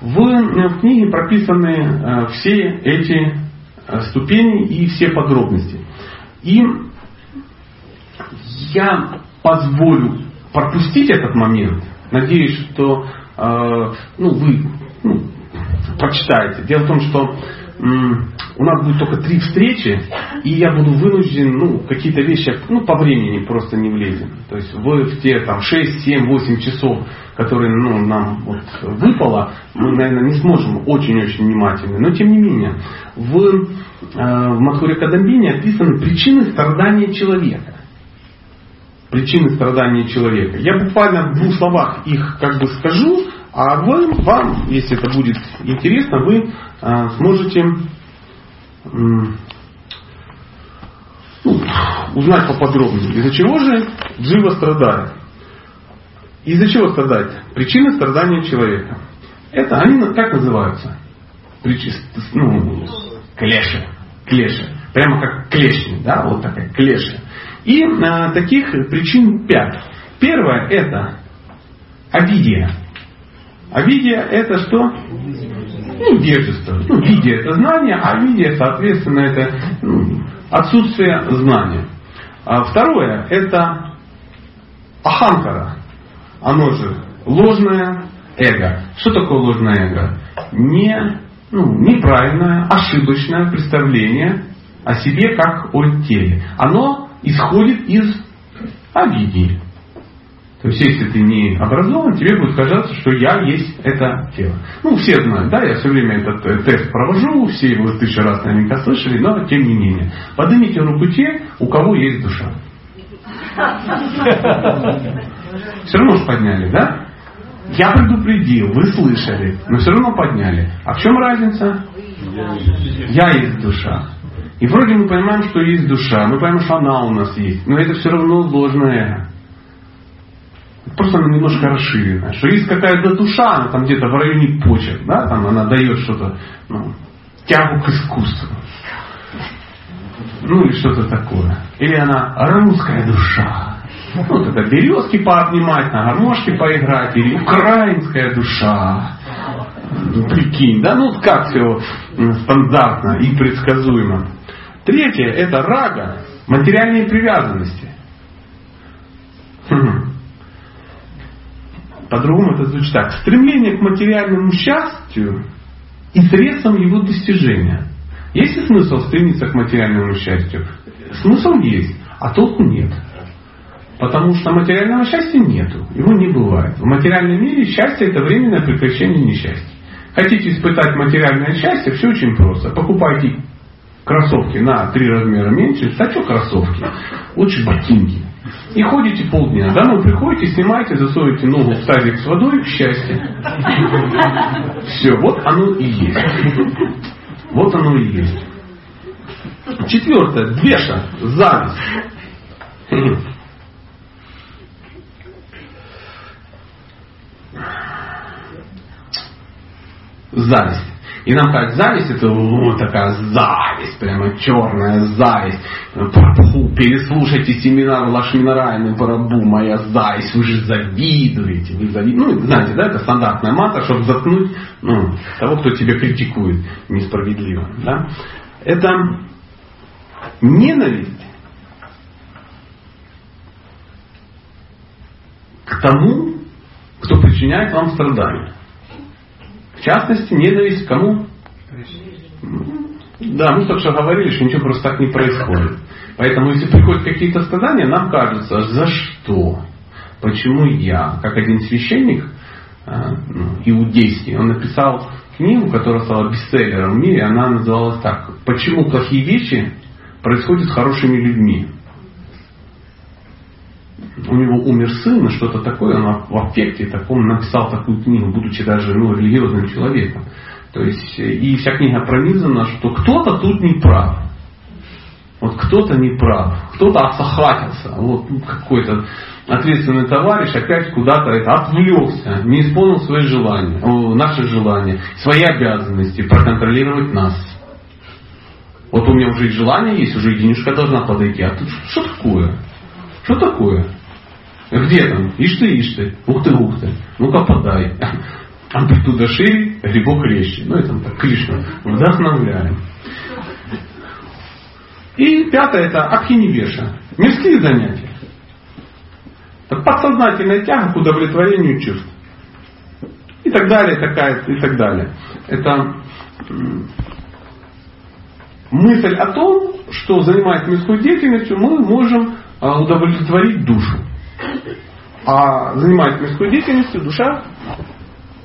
В, э, в книге прописаны э, все эти э, ступени и все подробности. И я позволю пропустить этот момент. Надеюсь, что э, ну, вы прочитаете. Дело в том, что у нас будет только три встречи, и я буду вынужден, ну, какие-то вещи, ну, по времени просто не влезем. То есть вы в те там 6, 7, 8 часов, которые ну, нам вот выпало, мы, наверное, не сможем очень-очень внимательно. Но тем не менее, в, э, в Мадхуре Кадамбине описаны причины страдания человека. Причины страдания человека. Я буквально в двух словах их как бы скажу, а вы, вам, если это будет интересно, вы а, сможете ну, узнать поподробнее, из-за чего же Джива страдает. Из-за чего страдает? Причины страдания человека. Это они как называются? Причи, ну, клеши. Клеши. Прямо как клешни, да, вот такая клеши. И а, таких причин пять. Первое это обидия. Авидия это что? Ну, невежество. Ну, видия это знание, а видия, соответственно, это ну, отсутствие знания. А второе это аханкара. Оно же ложное эго. Что такое ложное эго? Не, ну, неправильное, ошибочное представление о себе как о теле. Оно исходит из обидии. То есть, если ты не образован, тебе будет казаться, что я есть это тело. Ну, все знают, да, я все время этот э, тест провожу, все его тысячу раз наверняка слышали, но тем не менее. Поднимите руку те, у кого есть душа. Все равно же подняли, да? Я предупредил, вы слышали, но все равно подняли. А в чем разница? Я есть душа. И вроде мы понимаем, что есть душа, мы понимаем, что она у нас есть, но это все равно ложное эго. Просто она немножко расширена. Что есть какая-то душа, она там где-то в районе почек, да, там она дает что-то, ну, тягу к искусству. Ну или что-то такое. Или она русская душа. Ну, тогда березки пообнимать, на гармошке поиграть, или украинская душа. Ну, прикинь, да, ну как все стандартно и предсказуемо. Третье это рага, материальные привязанности. По-другому это звучит так. Стремление к материальному счастью и средством его достижения. Есть ли смысл стремиться к материальному счастью? Смысл есть, а толку нет. Потому что материального счастья нету, его не бывает. В материальном мире счастье это временное прекращение несчастья. Хотите испытать материальное счастье, все очень просто. Покупайте кроссовки на три размера меньше, что кроссовки? Лучше ботинки. И ходите полдня. Да, ну приходите, снимаете, засовываете ногу в тазик с водой, счастье. Все, вот оно и есть. Вот оно и есть. Четвертое. Двеша. Зависть. Зависть. И нам как зависть, это вот такая зависть, прямо черная зависть. Прабху, переслушайте семинар Лашминарайны Парабу, моя зависть, вы же завидуете, вы завидуете. Ну, знаете, да, это стандартная мата, чтобы заткнуть ну, того, кто тебя критикует несправедливо. Да? Это ненависть к тому, кто причиняет вам страдания. В частности, ненависть к кому? Да, мы только что говорили, что ничего просто так не происходит. Поэтому, если приходят какие-то страдания, нам кажется, за что? Почему я? Как один священник э, ну, иудейский, он написал книгу, которая стала бестселлером в мире, она называлась так. Почему плохие вещи происходят с хорошими людьми? У него умер сын, что-то такое, он в аффекте таком написал такую книгу, будучи даже ну, религиозным человеком. То есть, и вся книга пронизана, что кто-то тут не прав. Вот кто-то не прав, кто-то осахатился, вот какой-то ответственный товарищ опять куда-то это отвлекся, не исполнил свои желания, наши желания, свои обязанности проконтролировать нас. Вот у меня уже и желание есть, уже и денежка должна подойти. А тут что такое? Что такое? Где там? Ишь ты, ишь ты. Ух ты, ух ты. Ну-ка подай. Амплитуда шире, грибок резче. Ну, это так, Кришна. Вдохновляем. И пятое это Абхинивеша. Мирские занятия. Это подсознательная тяга к удовлетворению чувств. И так далее, такая, и так далее. Это мысль о том, что занимаясь мирской деятельностью, мы можем удовлетворить душу. А занимаясь мирской деятельностью, душа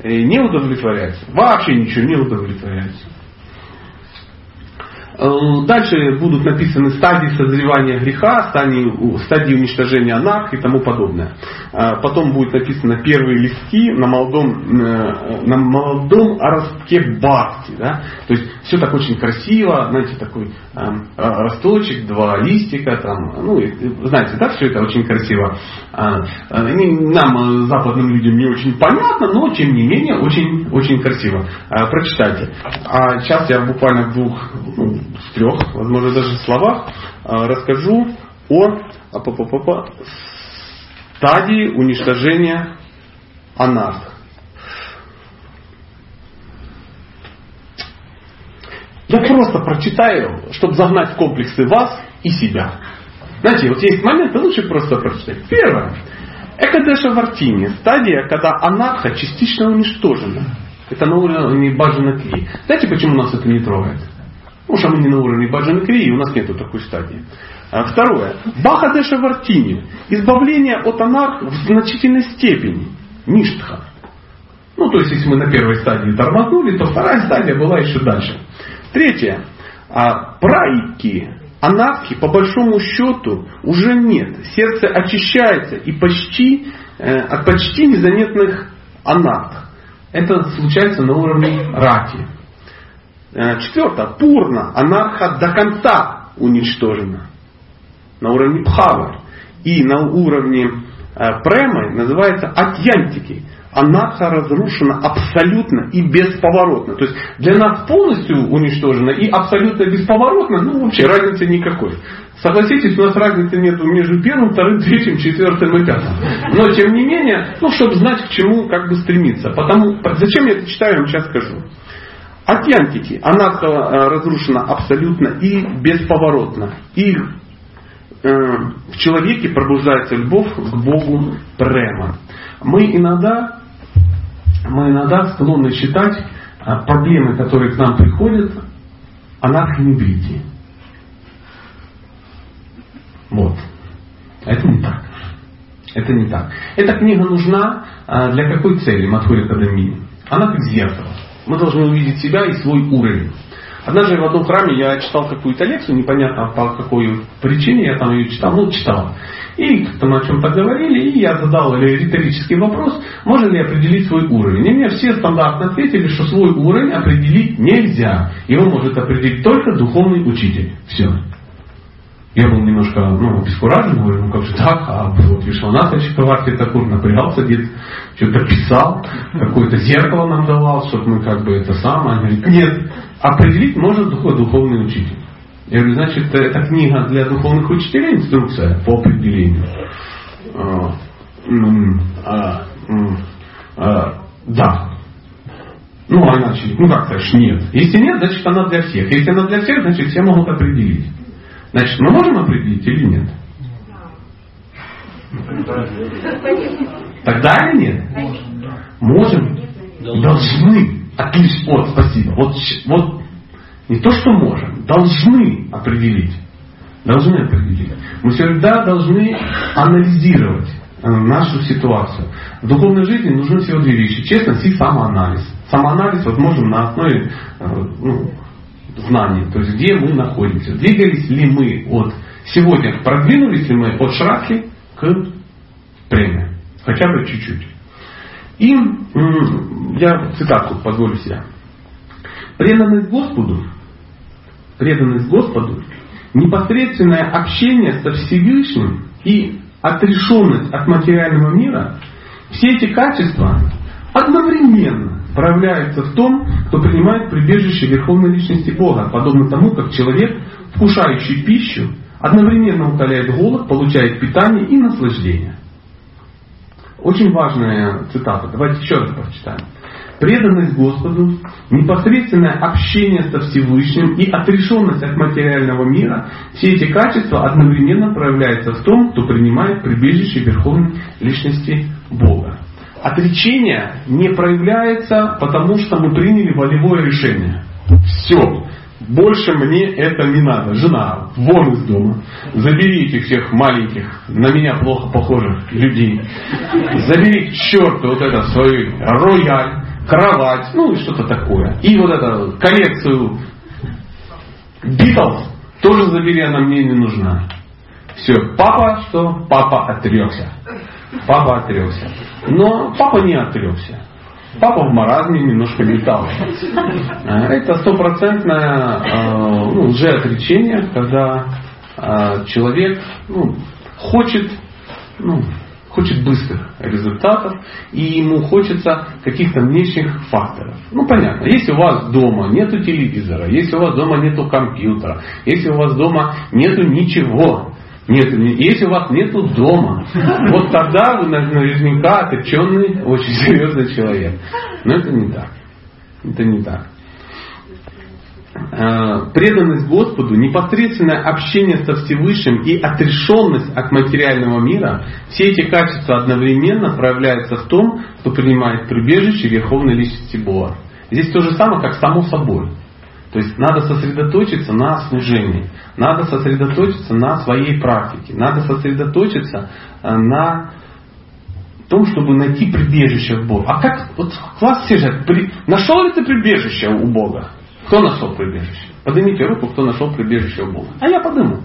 э, не удовлетворяется. Вообще ничего не удовлетворяется. Э, дальше будут написаны стадии созревания греха, стадии, стадии уничтожения анархии и тому подобное. Э, потом будет написано первые листки на молодом, э, на молодом ростке бхакти. Да? То есть все так очень красиво, знаете, такой росточек, два листика, там, ну, знаете, да, все это очень красиво. Нам, западным людям, не очень понятно, но тем не менее очень, очень красиво. Прочитайте. А сейчас я буквально в двух, ну, в трех, возможно, даже словах а, расскажу о стадии уничтожения анарх. Я просто прочитаю, чтобы загнать в комплексы вас и себя. Знаете, вот есть моменты, лучше просто прочитать. Первое. Экадеша Вартини. Стадия, когда анарха частично уничтожена. Это на уровне баджана кли. Знаете, почему нас это не трогает? Потому что мы не на уровне Баджан Крии, у нас нету такой стадии. А второе. Бахадеша Вартини. Избавление от анарх в значительной степени. Ништха. Ну, то есть, если мы на первой стадии тормознули, то вторая стадия была еще дальше. Третье. А, прайки, анархи, по большому счету, уже нет. Сердце очищается и почти, э, от почти незаметных анарх. Это случается на уровне раки. Э, Четвертое. Пурна, анарха до конца уничтожена. На уровне пхавы. И на уровне э, премы называется атьянтики. Анарха разрушена абсолютно и бесповоротно. То есть для нас полностью уничтожена и абсолютно бесповоротно, ну вообще разницы никакой. Согласитесь, у нас разницы нет между первым, вторым, третьим, четвертым и пятым. Но тем не менее, ну чтобы знать к чему как бы стремиться. Потому, зачем я это читаю, я вам сейчас скажу. Атьянтики, она э, разрушена абсолютно и бесповоротно. И э, в человеке пробуждается любовь к Богу према. Мы иногда, мы иногда склонны считать э, проблемы, которые к нам приходят, анархонебритие. Вот. Это не так. Это не так. Эта книга нужна для какой цели Матхури Кадамини? Она как зеркало. Мы должны увидеть себя и свой уровень. Однажды в одном храме я читал какую-то лекцию, непонятно по какой причине я там ее читал, ну читал. И как-то мы о чем-то говорили, и я задал риторический вопрос, можно ли определить свой уровень. И мне все стандартно ответили, что свой уровень определить нельзя. Его может определить только духовный учитель. Все. Я был немножко ну, обескуражен, говорю, ну как же так, а вот Вишванатович Каварти Такур напрягался где-то, что-то писал, какое-то зеркало нам давал, чтобы мы как бы это самое. Он говорит, нет, определить может только духовный учитель. Я говорю, значит, эта книга для духовных учителей, инструкция по определению. А, а, а, да. Ну, а иначе, ну как то нет. Если нет, значит она для всех. Если она для всех, значит все могут определить. Значит, мы можем определить или нет? Тогда или нет? Можем. Должны. Отлично. Вот, спасибо. Вот, вот не то, что можем, должны определить. Должны определить. Мы всегда должны анализировать э, нашу ситуацию. В духовной жизни нужны всего две вещи. Честность и самоанализ. Самоанализ вот можем на основе э, ну, знаний, то есть где мы находимся. Двигались ли мы от сегодня, продвинулись ли мы от шраки к премии. Хотя бы чуть-чуть. И я цитатку позволю себе. Преданность Господу преданность Господу, непосредственное общение со Всевышним и отрешенность от материального мира, все эти качества одновременно проявляются в том, кто принимает прибежище Верховной Личности Бога, подобно тому, как человек, вкушающий пищу, одновременно утоляет голод, получает питание и наслаждение. Очень важная цитата. Давайте еще раз прочитаем преданность Господу, непосредственное общение со Всевышним и отрешенность от материального мира, все эти качества одновременно проявляются в том, кто принимает прибежище Верховной Личности Бога. Отречение не проявляется, потому что мы приняли волевое решение. Все. Больше мне это не надо. Жена, вон из дома. Забери этих всех маленьких, на меня плохо похожих людей. Забери к черту вот это свой рояль кровать, ну и что-то такое. И вот эту коллекцию Битлз тоже забери, она мне не нужна. Все, папа что? Папа отрекся. Папа отрекся. Но папа не отрекся. Папа в маразме немножко летал. А, это стопроцентное а, ну, лжеотречение, когда а, человек ну, хочет ну, хочет быстрых результатов, и ему хочется каких-то внешних факторов. Ну понятно, если у вас дома нету телевизора, если у вас дома нету компьютера, если у вас дома нету ничего, нет, если у вас нету дома, (laughs) вот тогда вы наверняка отреченный, очень серьезный человек. Но это не так. Это не так. Э, преданность Господу, непосредственное общение со Всевышним и отрешенность от материального мира, все эти качества одновременно проявляются в том, кто принимает прибежище Верховной Личности Бога. Здесь то же самое, как само собой. То есть надо сосредоточиться на служении, надо сосредоточиться на своей практике, надо сосредоточиться э, на том, чтобы найти прибежище в Бога. А как, вот класс все же, при, нашел ли ты прибежище у Бога? Кто нашел прибежище? Поднимите руку, кто нашел прибежище у Бога. А я подниму.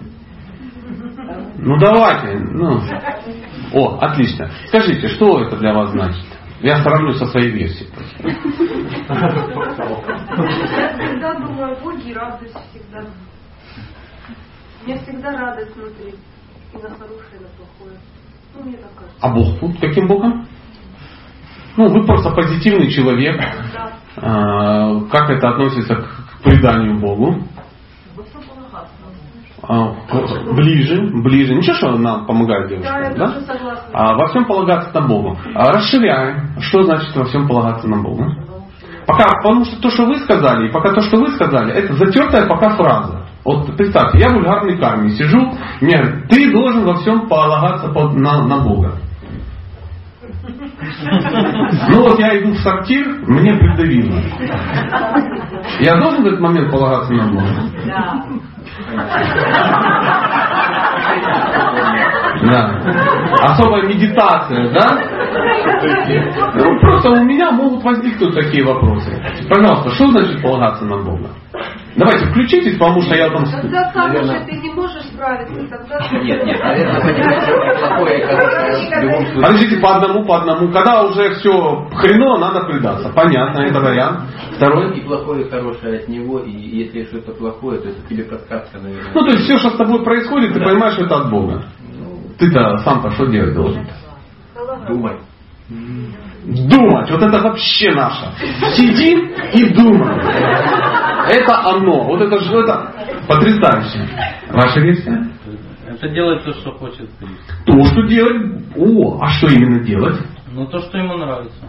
Ну давайте. Ну. О, отлично. Скажите, что это для вас значит? Я сравню со своей версией. Я всегда думаю о Боге и радуюсь всегда. Мне всегда радость внутри. И на хорошее, и на плохое. Ну, мне так кажется. А Бог тут каким Богом? Ну, вы просто позитивный человек. Да. А, как это относится к преданию Богу? А, ближе, ближе. Ничего, что нам помогает девушка, Да, да? А, во всем полагаться на Богу. А, расширяем. Что значит во всем полагаться на Бога? Пока, потому что то, что вы сказали, и пока то, что вы сказали, это затертая пока фраза. Вот представьте, я в вульгарной карме сижу, мне говорят, ты должен во всем полагаться на, на Бога. Ну вот я иду в сортир, мне придавило. Я должен в этот момент полагаться на Бога? Да. Особая медитация, да? Ну, просто у меня могут возникнуть такие вопросы. Пожалуйста, что значит полагаться на Бога? Давайте включитесь, потому что я там... Когда сам Наверное. уже ты не можешь исправиться, тогда... Нет, нет, наверное. Подождите, по одному, по одному. Когда уже все хреново, надо предаться. Понятно, это вариант. Второй. И плохое, и хорошее от него, и если что-то плохое, то это тебе подсказка, наверное. Ну, то есть все, что с тобой происходит, ты понимаешь, что это от Бога. Ты-то сам-то что делать должен? Думай. Думать. Вот это вообще наше. Сидим и думаем. Это оно. Вот это же это потрясающе. Ваша версия? Это делает то, что хочет. То, что делать. О, а что именно делать? Ну, то, что ему нравится.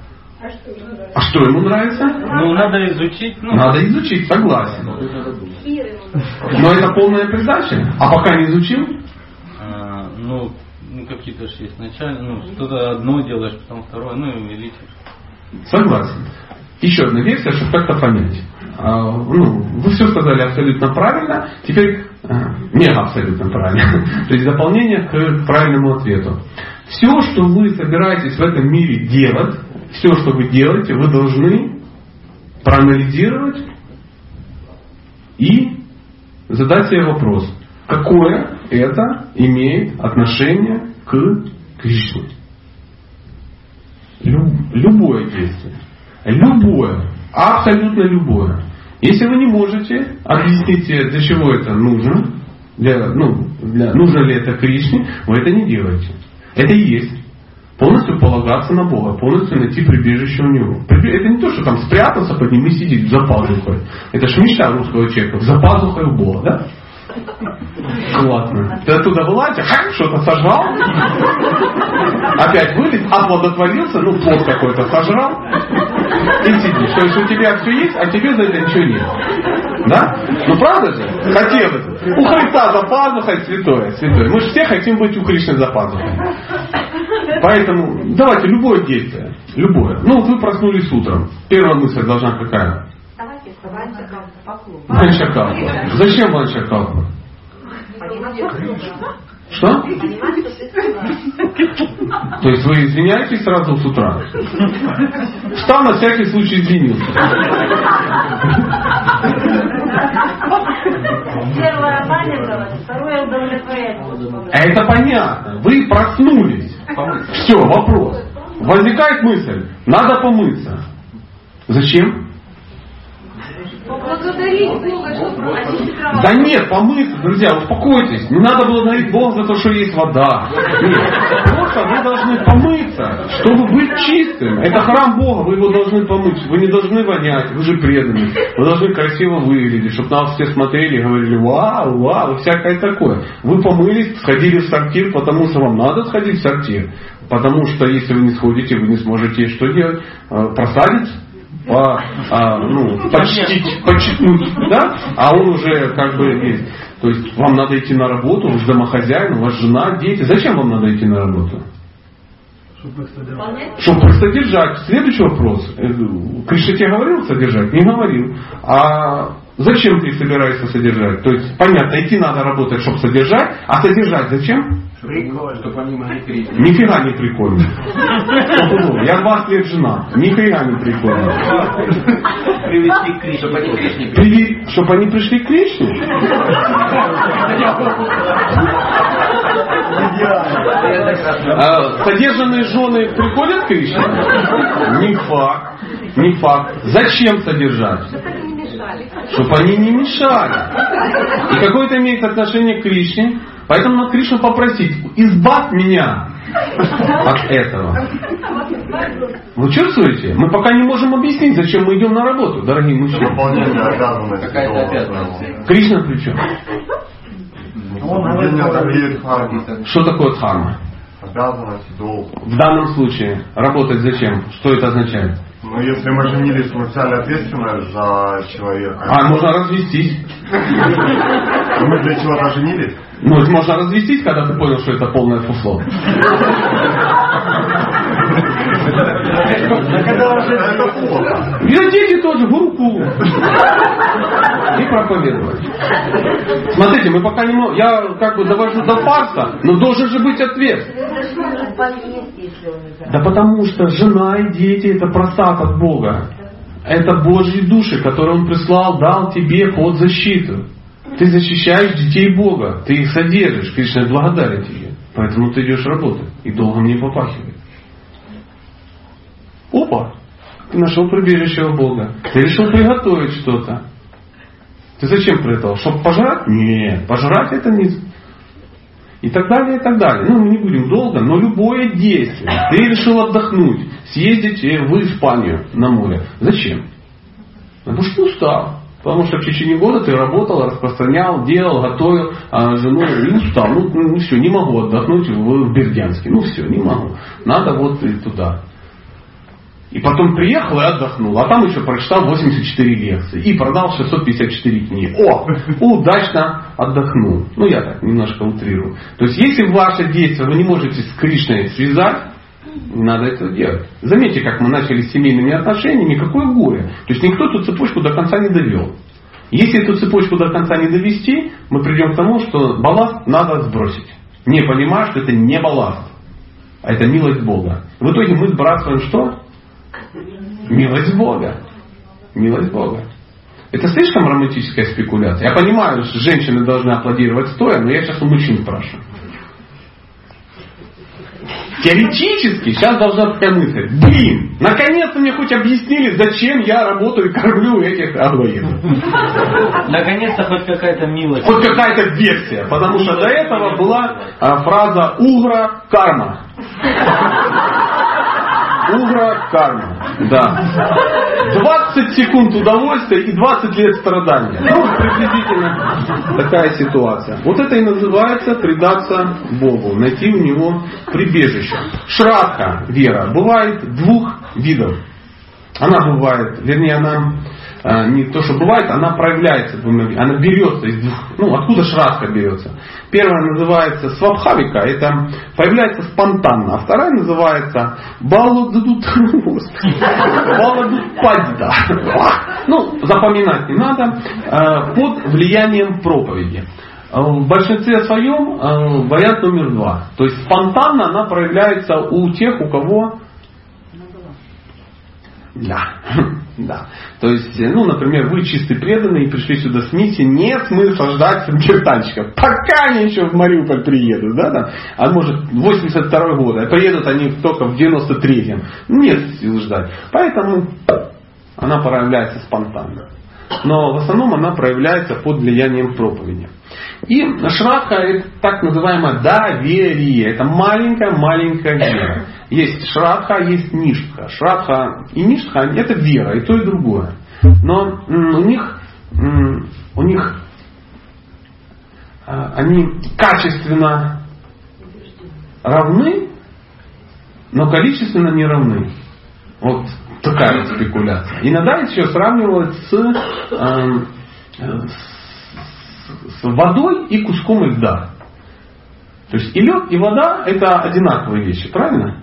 А что ему нравится? Ну, надо изучить. Ну, Надо изучить, согласен. Но это полная передача. А пока не изучил? А, ну, ну, какие-то же есть начальные. Ну, что-то одно делаешь, потом второе, ну и увеличишь. Согласен. Еще одна версия, чтобы как-то понять. А, ну, вы все сказали абсолютно правильно, теперь а, не абсолютно правильно. (laughs) То есть дополнение к правильному ответу. Все, что вы собираетесь в этом мире делать, все, что вы делаете, вы должны проанализировать и задать себе вопрос, какое это имеет отношение к Кришне. Лю- любое действие. Любое. Абсолютно любое. Если вы не можете объяснить, себе, для чего это нужно, для, ну, для, нужно ли это Кришне, вы это не делаете. Это и есть. Полностью полагаться на Бога, полностью найти прибежище у Него. Это не то, что там спрятаться под ним и сидеть за пазухой. Это ж мечта русского человека. За пазухой у Бога, да? Классно. Ты оттуда вылазишь, ха, что-то сожрал, опять вылез, оплодотворился, ну плод какой-то сожрал, и сидишь. То есть у тебя все есть, а тебе за это ничего нет. Да? Ну правда же? Хотелось. У Христа за пазухой святое, святое. Мы же все хотим быть у Кришны за пазухой. Поэтому давайте любое действие, любое. Ну вот вы проснулись утром. Первая мысль должна какая? Ванчакалпа. Зачем Ванчакалпа? Что? То есть вы извиняетесь сразу с утра? Встал на всякий случай извинился. Первое второе. А это понятно. Вы проснулись. Все, вопрос. Возникает мысль, надо помыться. Зачем? Бога, что. Да нет, помыться, друзья, успокойтесь. Не надо благодарить Бога за то, что есть вода. Нет. Просто вы должны помыться, чтобы быть чистым. Это храм Бога, вы его должны помыть. Вы не должны вонять, вы же преданные. Вы должны красиво выглядеть, чтобы на вас все смотрели и говорили, вау, вау, всякое такое. Вы помылись, сходили в сортир, потому что вам надо сходить в сортир. Потому что если вы не сходите, вы не сможете что делать? Э, Просадиться? По, а, ну, почтить, почитнуть, да? А он уже как бы есть. То есть вам надо идти на работу, вы же домохозяин, у вас жена, дети. Зачем вам надо идти на работу? Чтобы их содержать. Следующий вопрос. Э, Кришна тебе говорил содержать? Не говорил. А зачем ты их собираешься содержать? То есть, понятно, идти надо работать, чтобы содержать, а содержать зачем? Прикольно, чтобы они могли. Нифига не прикольно. Я 20 лет жена. Нифига не прикольно. Привести к Кришне. Чтобы они к Кришне пришли. Приви- Чтоб они пришли к Кришне? А содержанные жены приходят к Кришне? Не факт. Не факт. Зачем содержать? Чтобы они не мешали. И какое это имеет отношение к Кришне? Поэтому надо Кришну попросить, избавь меня от этого. Вы чувствуете? Мы пока не можем объяснить, зачем мы идем на работу, дорогие мужчины. Кришна при чем? Соблюдение объявит харма. Что такое дхарма? Обязанность и долг. В данном случае работать зачем? Что это означает? Ну, если мы женились, мы взяли ответственность за человека. А можно развестись. (laughs) Мы для чего-то женились? Ну, это можно развестись, когда ты понял, что это полное фуфло. (laughs) Дети тоже в руку. И проповедовать. Смотрите, мы пока не можем... Я как бы довожу до фарса, но должен же быть ответ. Да потому что жена и дети это просад от Бога. Это Божьи души, которые Он прислал, дал тебе под защиту. Ты защищаешь детей Бога, ты их содержишь, Кришна благодарен тебе. Поэтому ты идешь работать и долго не попахивает. Опа! Ты нашел прибежище Бога. Ты решил приготовить что-то. Ты зачем приготовил? Чтобы пожрать? Нет, пожрать это не... И так далее, и так далее. Ну, мы не будем долго, но любое действие. Ты решил отдохнуть, съездить в Испанию на море. Зачем? Потому что устал. Потому что в течение года ты работал, распространял, делал, готовил а жену и устал. Ну, ну, все, не могу отдохнуть в, в Бердянске. Ну все, не могу. Надо вот туда. И потом приехал и отдохнул. А там еще прочитал 84 лекции. И продал 654 книги. О, удачно отдохнул. Ну, я так немножко утрирую. То есть, если ваше действие вы не можете с Кришной связать, надо этого делать. Заметьте, как мы начали с семейными отношениями, никакое горе. То есть никто эту цепочку до конца не довел. Если эту цепочку до конца не довести, мы придем к тому, что балласт надо сбросить. Не понимая, что это не балласт, а это милость Бога. В итоге мы сбрасываем что? Милость Бога. Милость Бога. Это слишком романтическая спекуляция. Я понимаю, что женщины должны аплодировать стоя, но я сейчас у мужчин спрашиваю. Теоретически сейчас должна такая мысль. Блин, наконец-то мне хоть объяснили, зачем я работаю и кормлю этих аглоидов. Наконец-то хоть какая-то милость. Хоть какая-то версия. Потому что до этого была а, фраза угра карма. Угра карма. Да. 20 секунд удовольствия и 20 лет страдания. Ну, приблизительно такая ситуация. Вот это и называется предаться Богу, найти у него прибежище. Шрадха, вера, бывает двух видов. Она бывает, вернее, она не то, что бывает, она проявляется двумя, она берется из двух, ну, откуда шрадха берется. Первая называется свабхавика, это появляется спонтанно, а вторая называется баладудут, баладутпадда. Ну, запоминать не надо, а, под влиянием проповеди. А, в большинстве своем вариант номер два. То есть спонтанно она проявляется у тех, у кого да. (laughs) да. То есть, ну, например, вы чистый преданный и пришли сюда с миссией, нет смысла ждать британчиков. Пока они еще в Мариуполь приедут, да, там, а может 82 год, а приедут они только в 93-м. Нет сил ждать. Поэтому она проявляется спонтанно. Но в основном она проявляется под влиянием проповеди. И шрадха это так называемое доверие. Это маленькая-маленькая вера. Есть шрадха, есть ништха. Шрадха и ништха это вера, и то, и другое. Но у них, у них а, они качественно равны, но количественно не равны. Вот такая спекуляция. Иногда еще сравнивают с, э, с, с водой и куском льда. То есть и лед, и вода это одинаковые вещи, правильно?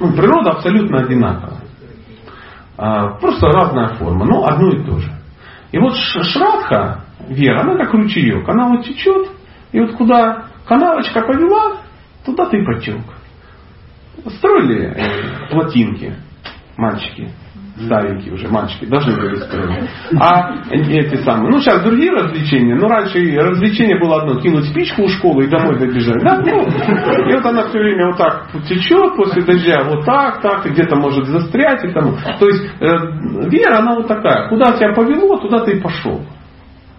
Ну, природа абсолютно одинаковая. А, просто разная форма, но одно и то же. И вот шрадха, вера, она как ручеек. Она вот течет, и вот куда канавочка повела, туда ты потек. Строили э, плотинки мальчики старенькие уже мальчики должны были строить. А эти самые, ну сейчас другие развлечения, но раньше развлечение было одно, кинуть спичку у школы и домой добежать. Да? Ну, и вот она все время вот так течет после дождя, вот так, так, и где-то может застрять. И тому. То есть э, вера, она вот такая, куда тебя повело, туда ты и пошел.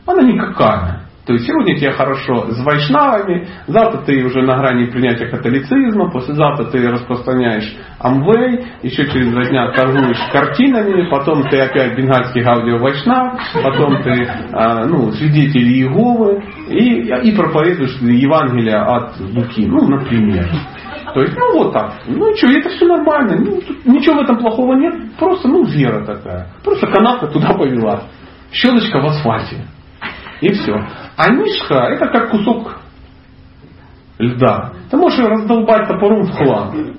Она никакая. То есть сегодня тебе хорошо с вайшнавами, завтра ты уже на грани принятия католицизма, послезавтра ты распространяешь амвей, еще через два дня торгуешь картинами, потом ты опять бенгальский гаудио вайшнав, потом ты а, ну, свидетель Иеговы и, и проповедуешь Евангелие от Луки, ну, например. То есть, ну вот так. Ну что, это все нормально. Ну, ничего в этом плохого нет. Просто, ну, вера такая. Просто канавка туда повела. Щелочка в асфальте. И все. А нишка это как кусок льда. Ты можешь ее раздолбать топором в хлам.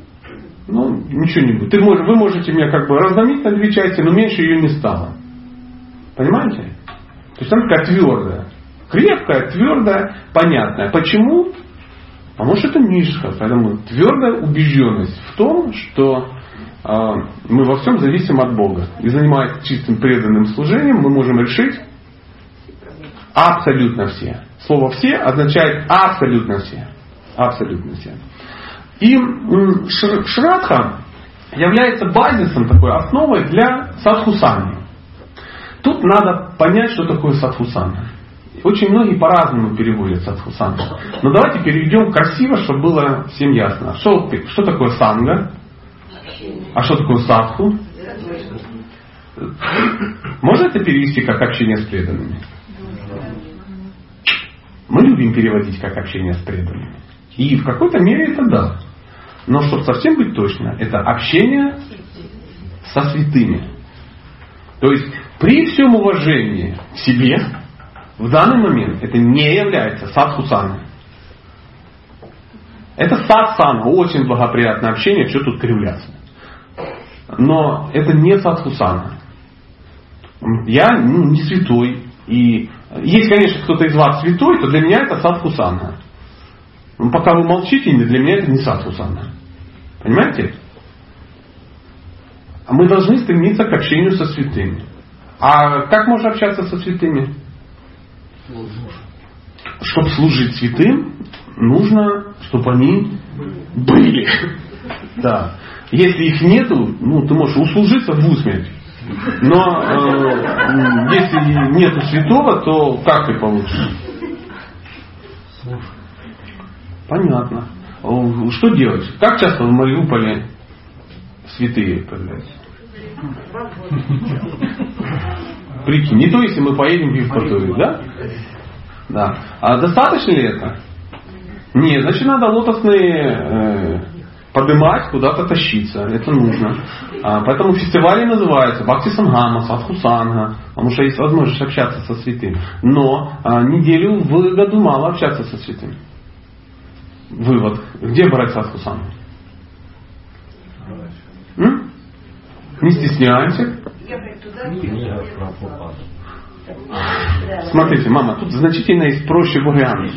Ну, ничего не будет. Ты можешь, вы можете меня как бы разломить на две части, но меньше ее не стало. Понимаете? То есть она такая твердая. Крепкая, твердая, понятная. Почему? Потому что это нишка. Поэтому твердая убежденность в том, что э, мы во всем зависим от Бога. И занимаясь чистым преданным служением, мы можем решить Абсолютно все. Слово все означает абсолютно все. Абсолютно все. И Шрадха является базисом, такой основой для садхусани. Тут надо понять, что такое садхусана. Очень многие по-разному переводят садхусана. Но давайте переведем красиво, чтобы было всем ясно. Что, что такое санга? А что такое садху? Можно это перевести как общение с преданными? Мы любим переводить как общение с преданными. И в какой-то мере это да. Но чтобы совсем быть точно, это общение со святыми. То есть при всем уважении к себе, в данный момент это не является садхусаной. Это садсана, очень благоприятное общение, что тут кривляться. Но это не садхусана. Я ну, не святой. И если, конечно, кто-то из вас святой, то для меня это садхусана. Но пока вы молчите, для меня это не садхусана. Понимаете? А мы должны стремиться к общению со святыми. А как можно общаться со святыми? Чтобы служить святым, нужно, чтобы они были. (laughs) Да. Если их нету, ну, ты можешь услужиться в усмерть. Но э, если нету святого, то как ты получишь? Понятно. Что делать? Как часто в Мариуполе святые появляются? Прикинь, не то, если мы поедем в Евпаторию, да? Да. А достаточно ли это? Нет, значит надо лотосные э, поднимать, куда-то тащиться. Это нужно. А, поэтому фестивали называются Бхакти Сангама, Садху Санга, потому что есть возможность общаться со святым. Но а, неделю в году мало общаться со святым. Вывод. Где брать Садху Сангу? Не стесняйся. Смотрите, мама, тут значительно есть проще вариант.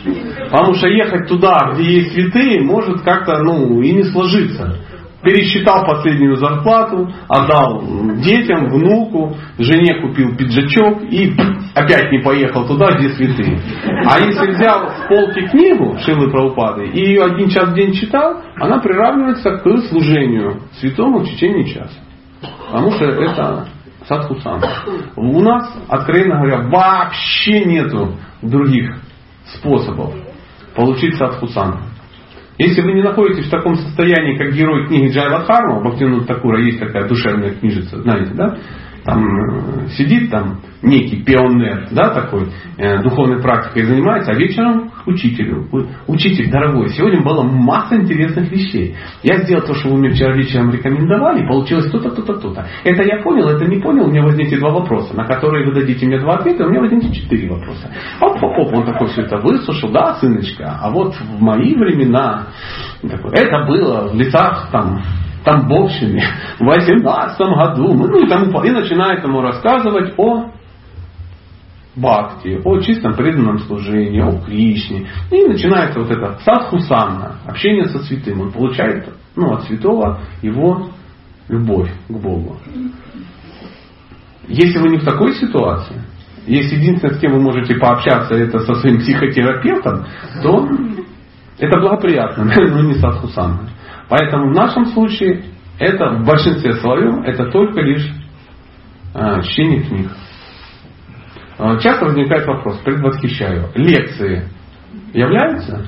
Потому что ехать туда, где есть святые, может как-то ну, и не сложиться. Пересчитал последнюю зарплату, отдал детям, внуку, жене купил пиджачок и опять не поехал туда, где святые. А если взял с полки книгу Шилы Праупады и ее один час в день читал, она приравнивается к служению святому в течение часа. Потому что это садхусан. У нас, откровенно говоря, вообще нету других способов получить садхусан. Если вы не находитесь в таком состоянии, как герой книги Джайла Харма, Бхактивинуд Такура есть такая душевная книжица, знаете, да? Там э, сидит там некий пионер, да, такой, э, духовной практикой занимается, а вечером учителю. Учитель, дорогой, сегодня была масса интересных вещей. Я сделал то, что вы мне вчера вечером рекомендовали, получилось то-то, то-то, то-то. Это я понял, это не понял, у меня возникли два вопроса, на которые вы дадите мне два ответа, у меня возникли четыре вопроса. Оп, оп, оп, он такой все это выслушал, да, сыночка, а вот в мои времена это было в лицах там Тамбовщине (laughs) в 18 году, ну и тому и начинает ему рассказывать о бхакти, о чистом преданном служении, о Кришне. И начинается вот это садхусанна, общение со святым. Он получает ну, от святого его любовь к Богу. Если вы не в такой ситуации, если единственное, с кем вы можете пообщаться, это со своим психотерапевтом, то это благоприятно, (laughs) но не садхусанна. Поэтому в нашем случае это в большинстве своем это только лишь э, чтение книг. Э, часто возникает вопрос, предвосхищаю, лекции являются?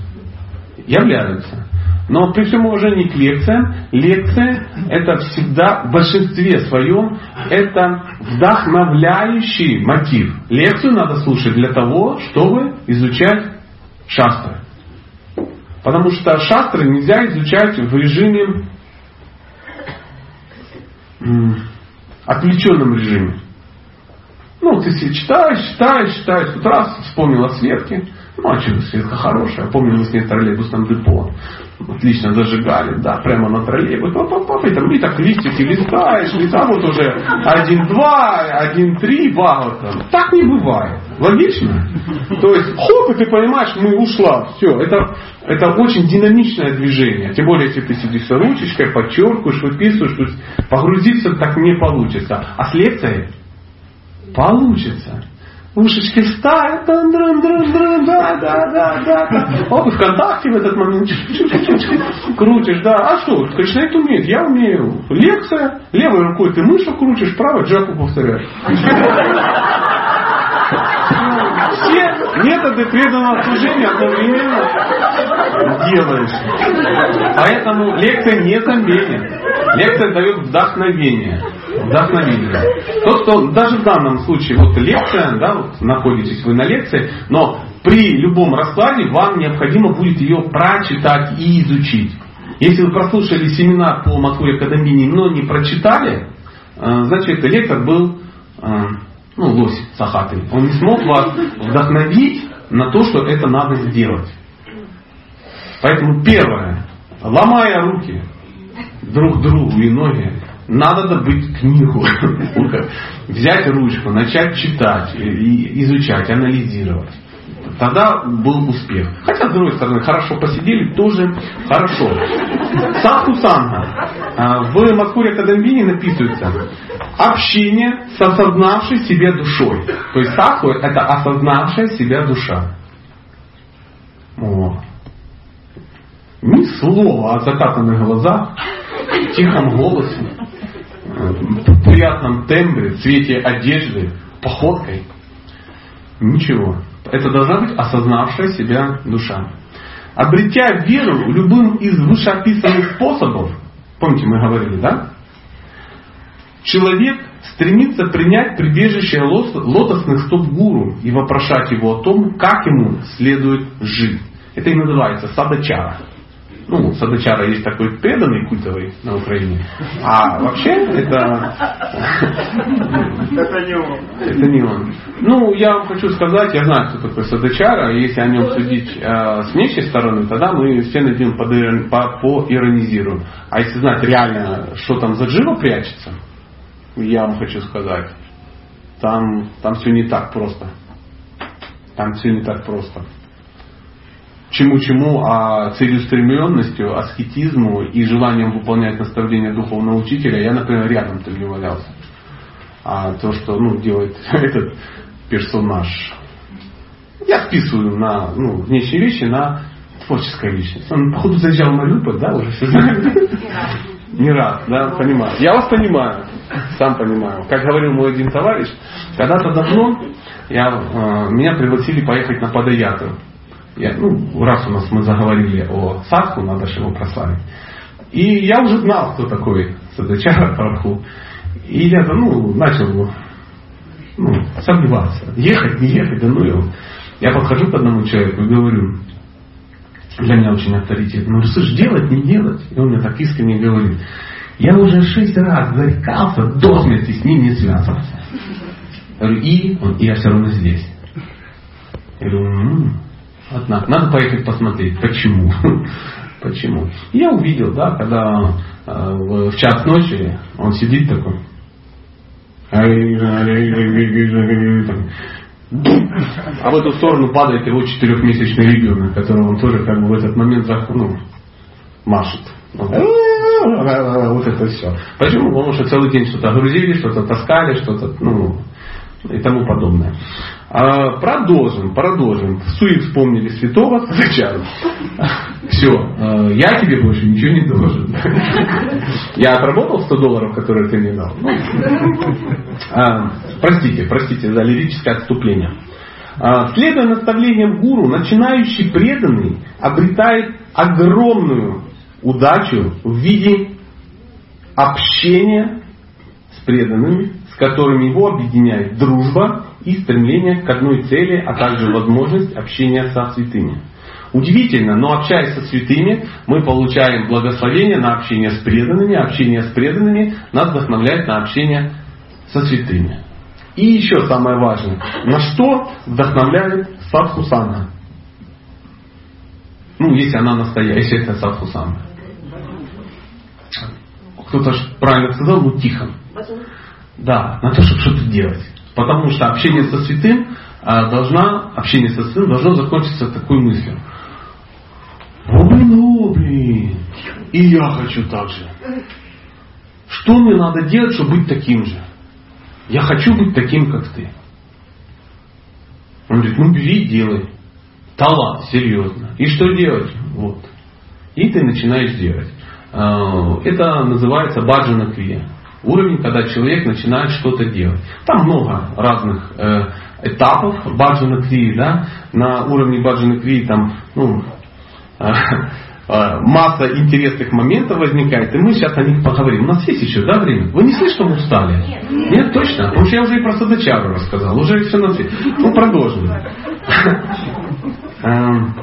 Являются. Но при всем уважении к лекциям, лекция это всегда в большинстве своем это вдохновляющий мотив. Лекцию надо слушать для того, чтобы изучать шастры. Потому что шастры нельзя изучать в режиме отвлеченном режиме. Ну, ты себе читаешь, читаешь, читаешь, тут раз вспомнил о Светке, ну, а что, Светка хорошая, помню, мы с ней троллейбусном депо отлично зажигали, да, прямо на троллейбус, и там, и так листики листаешь, и там вот уже один-два, один-три багота. Так не бывает. Логично? То есть, хоп, и ты понимаешь, мы ушла, все. Это, это очень динамичное движение. Тем более, если ты сидишь с ручечкой, подчеркиваешь, выписываешь, то есть погрузиться так не получится. А с лекцией получится. ушечки вставят, да, да, да, да, да. Вот ВКонтакте в этот момент крутишь, да. А что, Кришнайт умеет, я умею. Лекция, левой рукой ты мышу крутишь, правой джаку повторяешь. Все методы преданного служения одновременно делаешь. Поэтому лекция не замена. Лекция дает вдохновение. Вдохновение. То, что даже в данном случае, вот лекция, да, вот находитесь вы на лекции, но при любом раскладе вам необходимо будет ее прочитать и изучить. Если вы прослушали семинар по Матуре Кадамбини, но не прочитали, э, значит лектор был э, ну, лось сахатый. Он не смог вас вдохновить на то, что это надо сделать. Поэтому первое, ломая руки друг другу и ноги, надо добыть книгу, (laughs) взять ручку, начать читать, изучать, анализировать. Тогда был успех. Хотя, с другой стороны, хорошо посидели, тоже хорошо. Саху Санга. А, в Макуре Кадамбине написывается общение с осознавшей себя душой. То есть саху это осознавшая себя душа. О. Ни слова о закатанных глазах, тихом голосе, приятном тембре, цвете одежды, походкой. Ничего. Это должна быть осознавшая себя душа. Обретя веру любым из вышеописанных способов, помните, мы говорили, да? Человек стремится принять прибежище лотосных стоп гуру и вопрошать его о том, как ему следует жить. Это и называется садачара ну, Садачара есть такой преданный культовый на Украине. А вообще это... Это не он. Это не он. Ну, я вам хочу сказать, я знаю, кто такой Садачара. Если о нем судить э, с нечьей стороны, тогда мы все над ним поиронизируем. А если знать реально, что там за джива прячется, я вам хочу сказать, там, там все не так просто. Там все не так просто чему-чему, а целеустремленностью, аскетизму и желанием выполнять наставления духовного учителя, я, например, рядом-то не валялся. А то, что ну, делает (laughs) этот персонаж, я списываю на ну, внешние вещи на творческая личность. Он, походу, заезжал в Мариуполь, да, уже все знает? Не раз, да, понимаю. Я вас понимаю, сам понимаю. Как говорил мой один товарищ, когда-то давно я, э, меня пригласили поехать на Падаяту. Я, ну, раз у нас мы заговорили о Садху, надо же его прославить. И я уже знал, кто такой Садачара Прабху. И я ну, начал ну, сомневаться. Ехать, не ехать, да ну его. Я подхожу к одному человеку и говорю, для меня очень авторитет. Ну, слышь, делать, не делать. И он мне так искренне говорит, я уже шесть раз зарекался до смерти с ним не связываться. Я говорю, и? Он, и я все равно здесь. Я говорю, Однако, надо поехать посмотреть, почему. (laughs) почему. Я увидел, да, когда э, в час ночи он сидит такой. А в эту сторону падает его четырехмесячный ребенок, которого он тоже как бы в этот момент ну, машет. Вот это все. Почему? Потому что целый день что-то грузили, что-то таскали, что-то, ну, и тому подобное. А, продолжим, продолжим. В Суе вспомнили святого Сачару. Все, а, я тебе больше ничего не должен. Я отработал 100 долларов, которые ты мне дал. Ну, а, простите, простите за лирическое отступление. А, следуя наставлениям гуру, начинающий преданный обретает огромную удачу в виде общения с преданными, которыми его объединяет дружба и стремление к одной цели, а также возможность общения со святыми. Удивительно, но общаясь со святыми, мы получаем благословение на общение с преданными. Общение с преданными нас вдохновляет на общение со святыми. И еще самое важное, на что вдохновляет садхусана? Ну, если она настоящая, это садхусана. Кто-то правильно сказал, ну тихо. Да, на то, чтобы что-то делать. Потому что общение со святым а, должна, общение со святым должно закончиться такой мыслью. О, блин, блин, и я хочу так же. Что мне надо делать, чтобы быть таким же? Я хочу быть таким, как ты. Он говорит, ну бери делай. Талант, серьезно. И что делать? Вот. И ты начинаешь делать. А, это называется баджана крия. Уровень, когда человек начинает что-то делать. Там много разных э, этапов баджана крии. Да? На уровне баджана крии там ну, масса интересных моментов возникает, и мы сейчас о них поговорим. У нас есть еще, да, время? Вы не мы устали? Нет. Нет, точно? Потому что я уже и про Садачару рассказал, уже все на свете. Ну, продолжим. (laughs) Эм,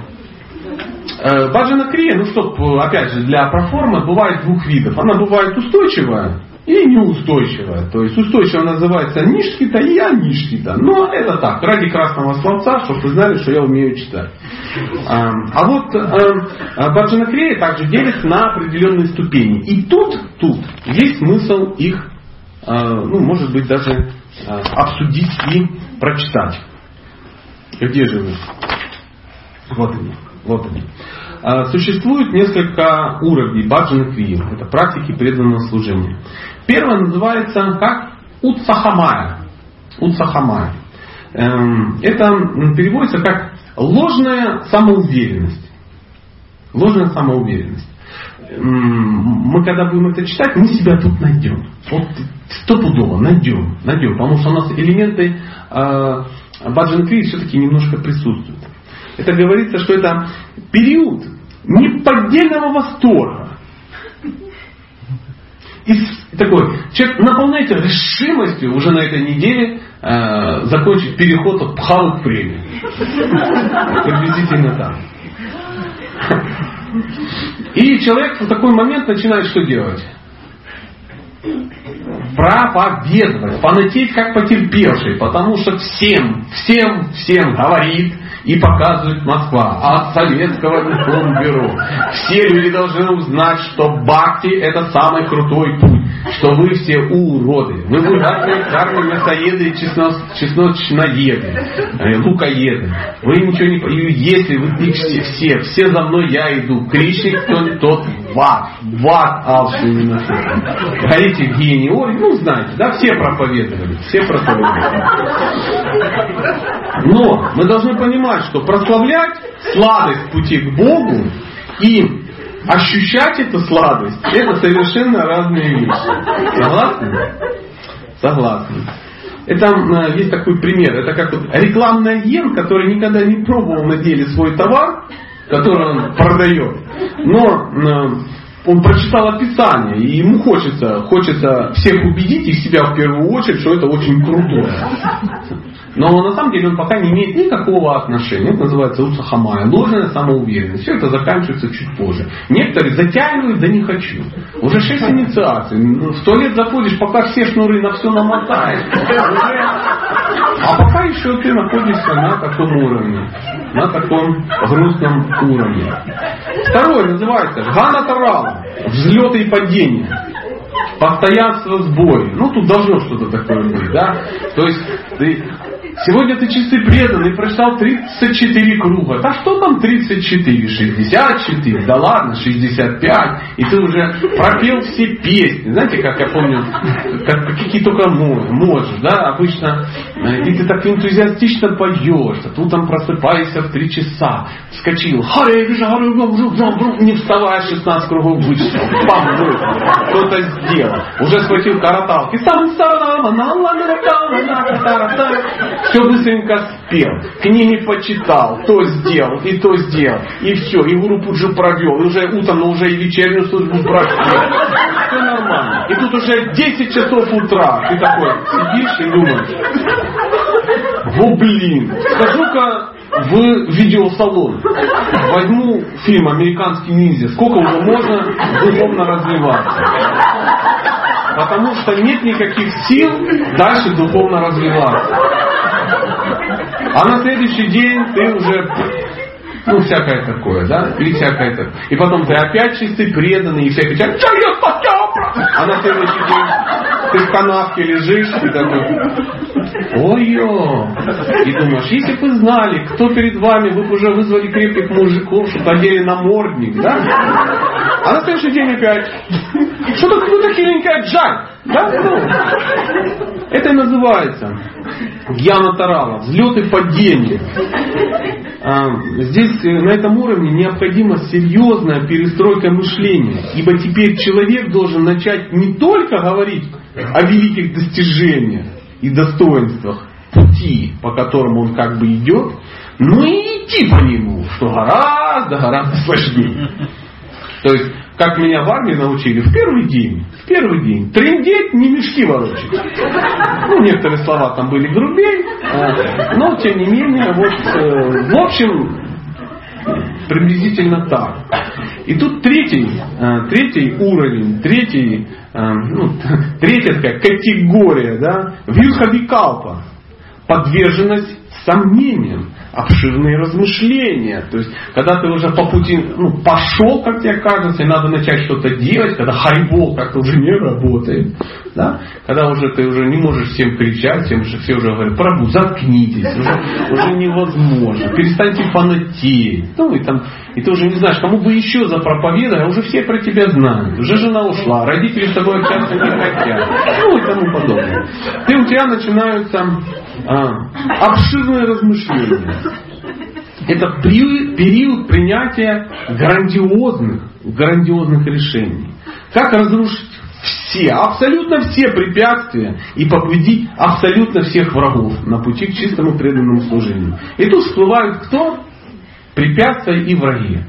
э, Баджана крия, ну что, опять же, для проформы бывает двух видов. Она бывает устойчивая и неустойчивая. То есть устойчивая называется нишкита и анишкита. Но это так, ради красного словца, чтобы вы знали, что я умею читать. А, вот а, Баджана Крия также делится на определенные ступени. И тут, тут есть смысл их, а, ну, может быть, даже а, обсудить и прочитать. Где же вы? Вот они. Вот они. Существует несколько уровней баджана. Это практики преданного служения. Первое называется как Утсахамая. Утсахамая. Эм, это переводится как ложная самоуверенность. Ложная самоуверенность. Мы когда будем это читать, мы себя тут найдем. Вот стопудово найдем, найдем. Потому что у нас элементы э, Баджан Кри все-таки немножко присутствуют. Это говорится, что это период неподдельного восторга. И такой, человек наполняется решимостью уже на этой неделе э, закончить переход от пхавы к премии. Приблизительно так. И человек в такой момент начинает что делать? Проповедовать, понатеть как потерпевший, потому что всем, всем, всем говорит, и показывает Москва от советского информбюро. Все люди должны узнать, что бхакти это самый крутой путь, что вы все уроды. Вы ужасные кармы мясоеды и чесно, чесночноеды, э, лукоеды. Вы ничего не... И если вы все, все, все за мной я иду, кричник кто тот ват, ват алчный не Горите гений, ой, ну знаете, да, все проповедовали, все проповедовали. Но мы должны понимать, что прославлять сладость пути к Богу и ощущать эту сладость, это совершенно разные вещи. Согласны? Согласны. Это есть такой пример. Это как вот рекламный агент, который никогда не пробовал на деле свой товар, который он продает. Но э, он прочитал описание, и ему хочется, хочется всех убедить и себя в первую очередь, что это очень крутое. Но на самом деле он пока не имеет никакого отношения. Это называется уцахамая, ложная самоуверенность. Все это заканчивается чуть позже. Некоторые затягивают, да не хочу. Уже шесть инициаций. Ну, в туалет заходишь, пока все шнуры на все намотаешь. А пока еще ты находишься на таком уровне. На таком грустном уровне. Второе называется Гана Тарала. Взлеты и падения постоянство сбоя. Ну, тут должно что-то такое быть, да? То есть ты Сегодня ты чистый преданный, прочитал 34 круга. Да что там 34? 64? Да ладно, 65. И ты уже пропел все песни. Знаете, как я помню, как, какие только можешь, да, обычно. Э, и ты так энтузиастично поешь. А тут там просыпаешься в 3 часа. Вскочил. Харе, не вставая 16 кругов вычислил. Кто-то сделал. Уже схватил караталки. Сам все быстренько спел, книги почитал, то сделал, и то сделал, и все, и группу же провел, и уже утром, но уже и вечернюю службу провел. Все нормально. И тут уже 10 часов утра, ты такой сидишь и думаешь, во блин, скажу-ка в видеосалон. Возьму фильм «Американский ниндзя». Сколько уже можно духовно развиваться? Потому что нет никаких сил дальше духовно развиваться. А на следующий день ты уже ну, всякое такое, да? И всякое такое. И потом ты опять чистый, преданный, и все кричат, что я А на следующий день ты в канавке лежишь и такой, ой-ё. И думаешь, если бы вы знали, кто перед вами, вы бы уже вызвали крепких мужиков, чтобы одели намордник, да? А на следующий день опять, что-то какая-то хиленькая джань, да? Ну, Это и называется Гьяна Тарала, взлет и падение. А, здесь э, на этом уровне необходима серьезная перестройка мышления, ибо теперь человек должен начать не только говорить о великих достижениях и достоинствах пути, по которому он как бы идет, но и идти по нему, что гораздо, гораздо сложнее. То есть как меня в армии научили, в первый день, в первый день, трындеть, не мешки ворочать. Ну, некоторые слова там были грубее, э, но тем не менее, вот, э, в общем, приблизительно так. И тут третий, э, третий уровень, третий, ну, (laughs) третья такая категория, да, вьюхавикалпа, подверженность сомнениям обширные размышления. То есть, когда ты уже по пути ну, пошел, как тебе кажется, и надо начать что-то делать, когда хайбол как-то уже не работает, да? когда уже ты уже не можешь всем кричать, всем уже, все уже говорят, пробу, заткнитесь, уже, уже невозможно, перестаньте фанатеть. Ну, и, там, и ты уже не знаешь, кому бы еще запроповедовать, а уже все про тебя знают. Уже жена ушла, родители с тобой общаться не хотят. Ну и тому подобное. И у тебя начинаются а, обширные размышления. Это период принятия грандиозных, грандиозных решений. Как разрушить все, абсолютно все препятствия и победить абсолютно всех врагов на пути к чистому преданному служению. И тут всплывают кто? Препятствия и враги.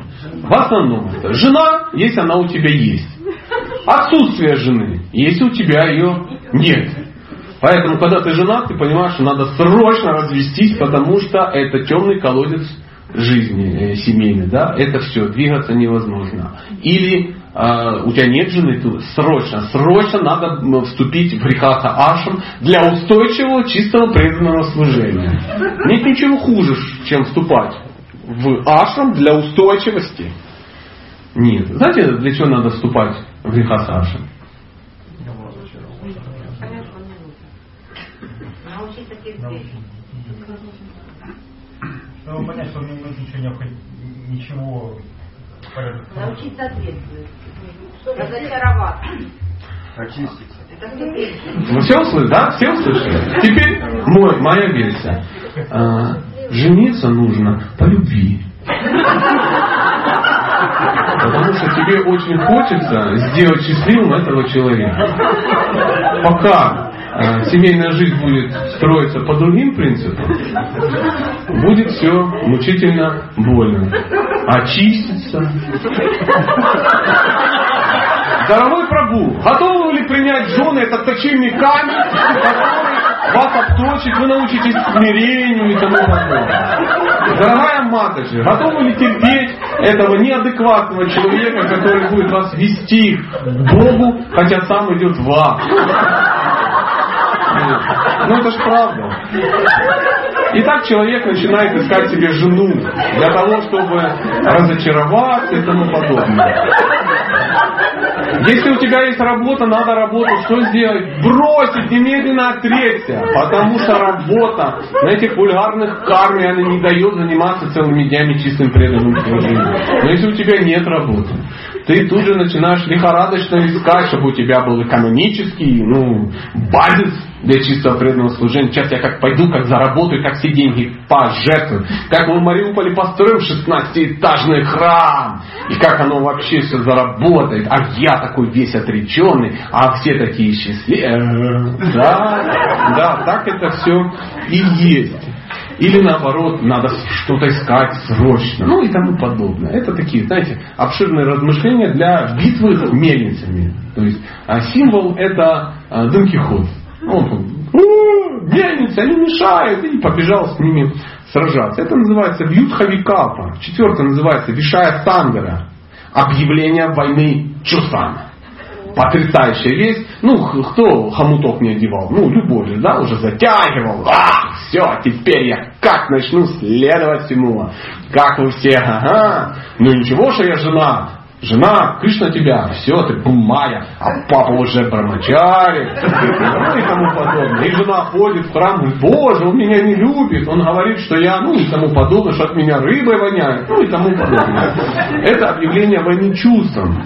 В основном это жена, если она у тебя есть. Отсутствие жены, если у тебя ее нет. Поэтому, когда ты женат, ты понимаешь, что надо срочно развестись, потому что это темный колодец жизни э, семейной. Да? Это все, двигаться невозможно. Или у тебя нет жены, то срочно, срочно надо вступить в рихаса ашам для устойчивого, чистого преданного служения. Нет ничего хуже, чем вступать в ашам для устойчивости. Нет. Знаете, для чего надо вступать в рихаса ашам? Чтобы понять, что мне нет ничего необходимо, ничего Научиться ответствовать. Разочароваться. Очиститься. Ну все услышали, да? Все услышали? Теперь мой, моя версия. А, жениться нужно по любви. Потому что тебе очень хочется сделать счастливым этого человека. Пока Э, семейная жизнь будет строиться по другим принципам, будет все мучительно больно. Очиститься. Дорогой Прабу, готовы ли принять жены этот точильный камень, который вас обточит, вы научитесь смирению и тому подобное. Дорогая Матаджи, готовы ли терпеть этого неадекватного человека, который будет вас вести к Богу, хотя сам идет в ад? Ну это же правда. И так человек начинает искать себе жену для того, чтобы разочароваться и тому подобное. Если у тебя есть работа, надо работу что сделать? Бросить, немедленно отречься. Потому что работа на этих вульгарных карме, она не дает заниматься целыми днями чистым преданным служением. Но если у тебя нет работы, ты тут же начинаешь лихорадочно искать, чтобы у тебя был экономический ну, базис для чистого преданного служения. Сейчас я как пойду, как заработаю, как все деньги пожертвую. Как мы в Мариуполе построим 16-этажный храм. И как оно вообще все заработает. А я такой весь отреченный, а все такие счастливые. Да, да, так это все и есть. Или наоборот, надо что-то искать срочно. Ну и тому подобное. Это такие, знаете, обширные размышления для битвы с мельницами. То есть а символ это а, Дон Кихот. Он мельницы, они мешают, и побежал с ними сражаться. Это называется Вьютхавикапа. Четвертое называется Вишая Сангара. Объявление войны чувствам потрясающая вещь. Ну, кто хомуток не одевал? Ну, любой да, уже затягивал. А, все, теперь я как начну следовать всему. Как у всех, ага. Ну ничего, что я жена. Жена, Кришна тебя, все, ты бумая, а папа уже брамачари, ну и тому подобное. И жена ходит в храм, говорит, боже, он меня не любит, он говорит, что я, ну и тому подобное, что от меня рыбой воняет, ну и тому подобное. Это объявление войны чувством.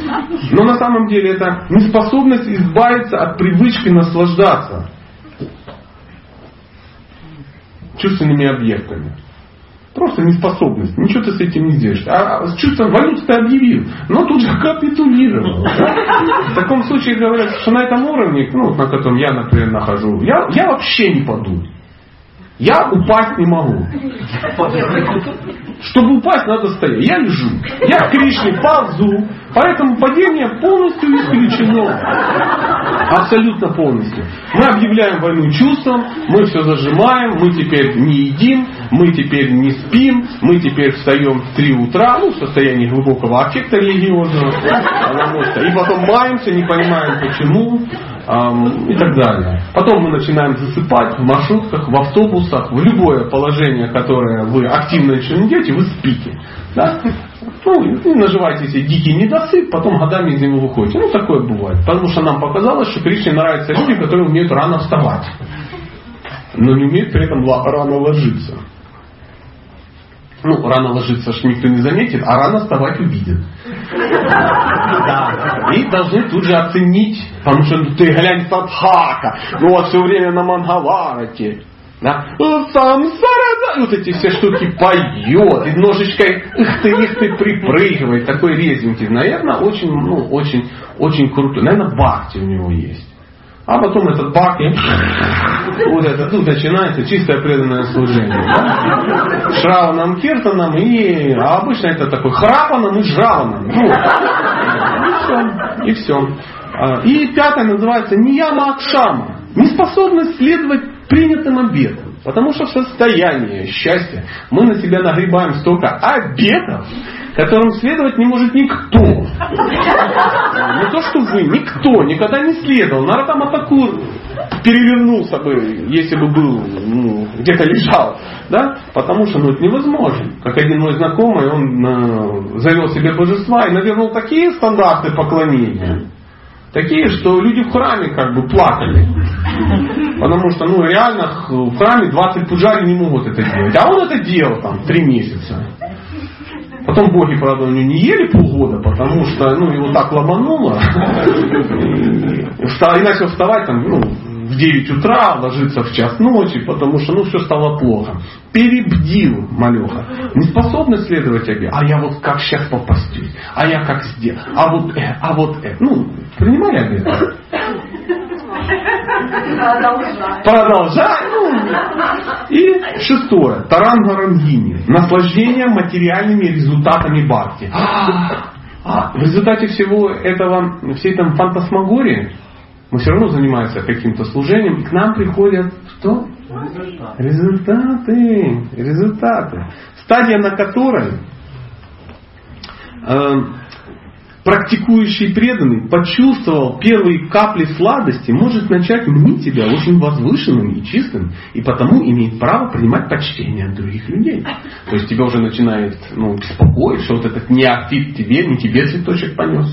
Но на самом деле это неспособность избавиться от привычки наслаждаться. чувственными объектами. Просто неспособность. Ничего ты с этим не сделаешь. А с чувством валют ты объявил, но тут же капитулировал. В таком случае говорят, что на этом уровне, ну, на котором я, например, нахожу, я, я вообще не паду. Я упасть не могу. Чтобы упасть, надо стоять. Я лежу. Я к Кришне ползу. Поэтому падение полностью исключено. Абсолютно полностью. Мы объявляем войну чувствам, мы все зажимаем, мы теперь не едим, мы теперь не спим, мы теперь встаем в 3 утра, ну, в состоянии глубокого аффекта религиозного, и потом маемся, не понимаем почему, и так далее. Потом мы начинаем засыпать в маршрутках, в автобусах, в любое положение, которое вы активно еще не делаете, вы спите. Да? Ну, и наживаете себе дикий недосып, потом годами из него выходите. Ну, такое бывает. Потому что нам показалось, что Кришне нравятся люди, которые умеют рано вставать. Но не умеют при этом рано ложиться. Ну, рано ложиться ж никто не заметит, а рано вставать увидит. Да. И должны тут же оценить, потому что ты глянь Садхака, ну вот все время на Мангаварате. Да? Сам Сарада, вот эти все штуки поет, и ножичкой их ты, их ты припрыгивает, такой резненький. Наверное, очень, ну, очень, очень крутой. Наверное, бхакти у него есть. А потом этот бак и вот это тут начинается чистое преданное служение. Да? Шраваном, Киртаном и а обычно это такой храпаном и жраваном. Ну, и все. И все. А, и пятое называется Нияма Акшама. Неспособность следовать принятым обетам. Потому что в состоянии счастья мы на себя нагребаем столько обетов, которым следовать не может никто. Не то, что вы, никто никогда не следовал. Нарата Матакур перевернулся бы, если бы был, ну, где-то лежал. Да? Потому что ну, это невозможно. Как один мой знакомый, он э, завел себе божества и навернул такие стандарты поклонения. Такие, что люди в храме как бы плакали. Потому что, ну, реально в храме 20 пуджари не могут это делать. А он это делал там три месяца. Потом боги, правда, у него не ели полгода, потому что ну, его так ломануло. И начал вставать там, ну, в 9 утра, ложиться в час ночи, потому что ну, все стало плохо. Перебдил малеха. Не способны следовать тебе. А я вот как сейчас попастюсь. А я как сделал. А вот э, а вот э. Ну, принимали обед? Продолжай. Продолжай. Ну. И шестое. Тарангарангини. Наслаждение материальными результатами бхакти. А, в результате всего этого, всей там фантасмагории, мы все равно занимаемся каким-то служением, и к нам приходят что? Результаты. Результаты. Стадия, на которой э, практикующий преданный почувствовал первые капли сладости, может начать мнить себя очень возвышенным и чистым, и потому имеет право принимать почтение от других людей. То есть тебя уже начинает ну, беспокоить, что вот этот неофит тебе, не тебе цветочек понес.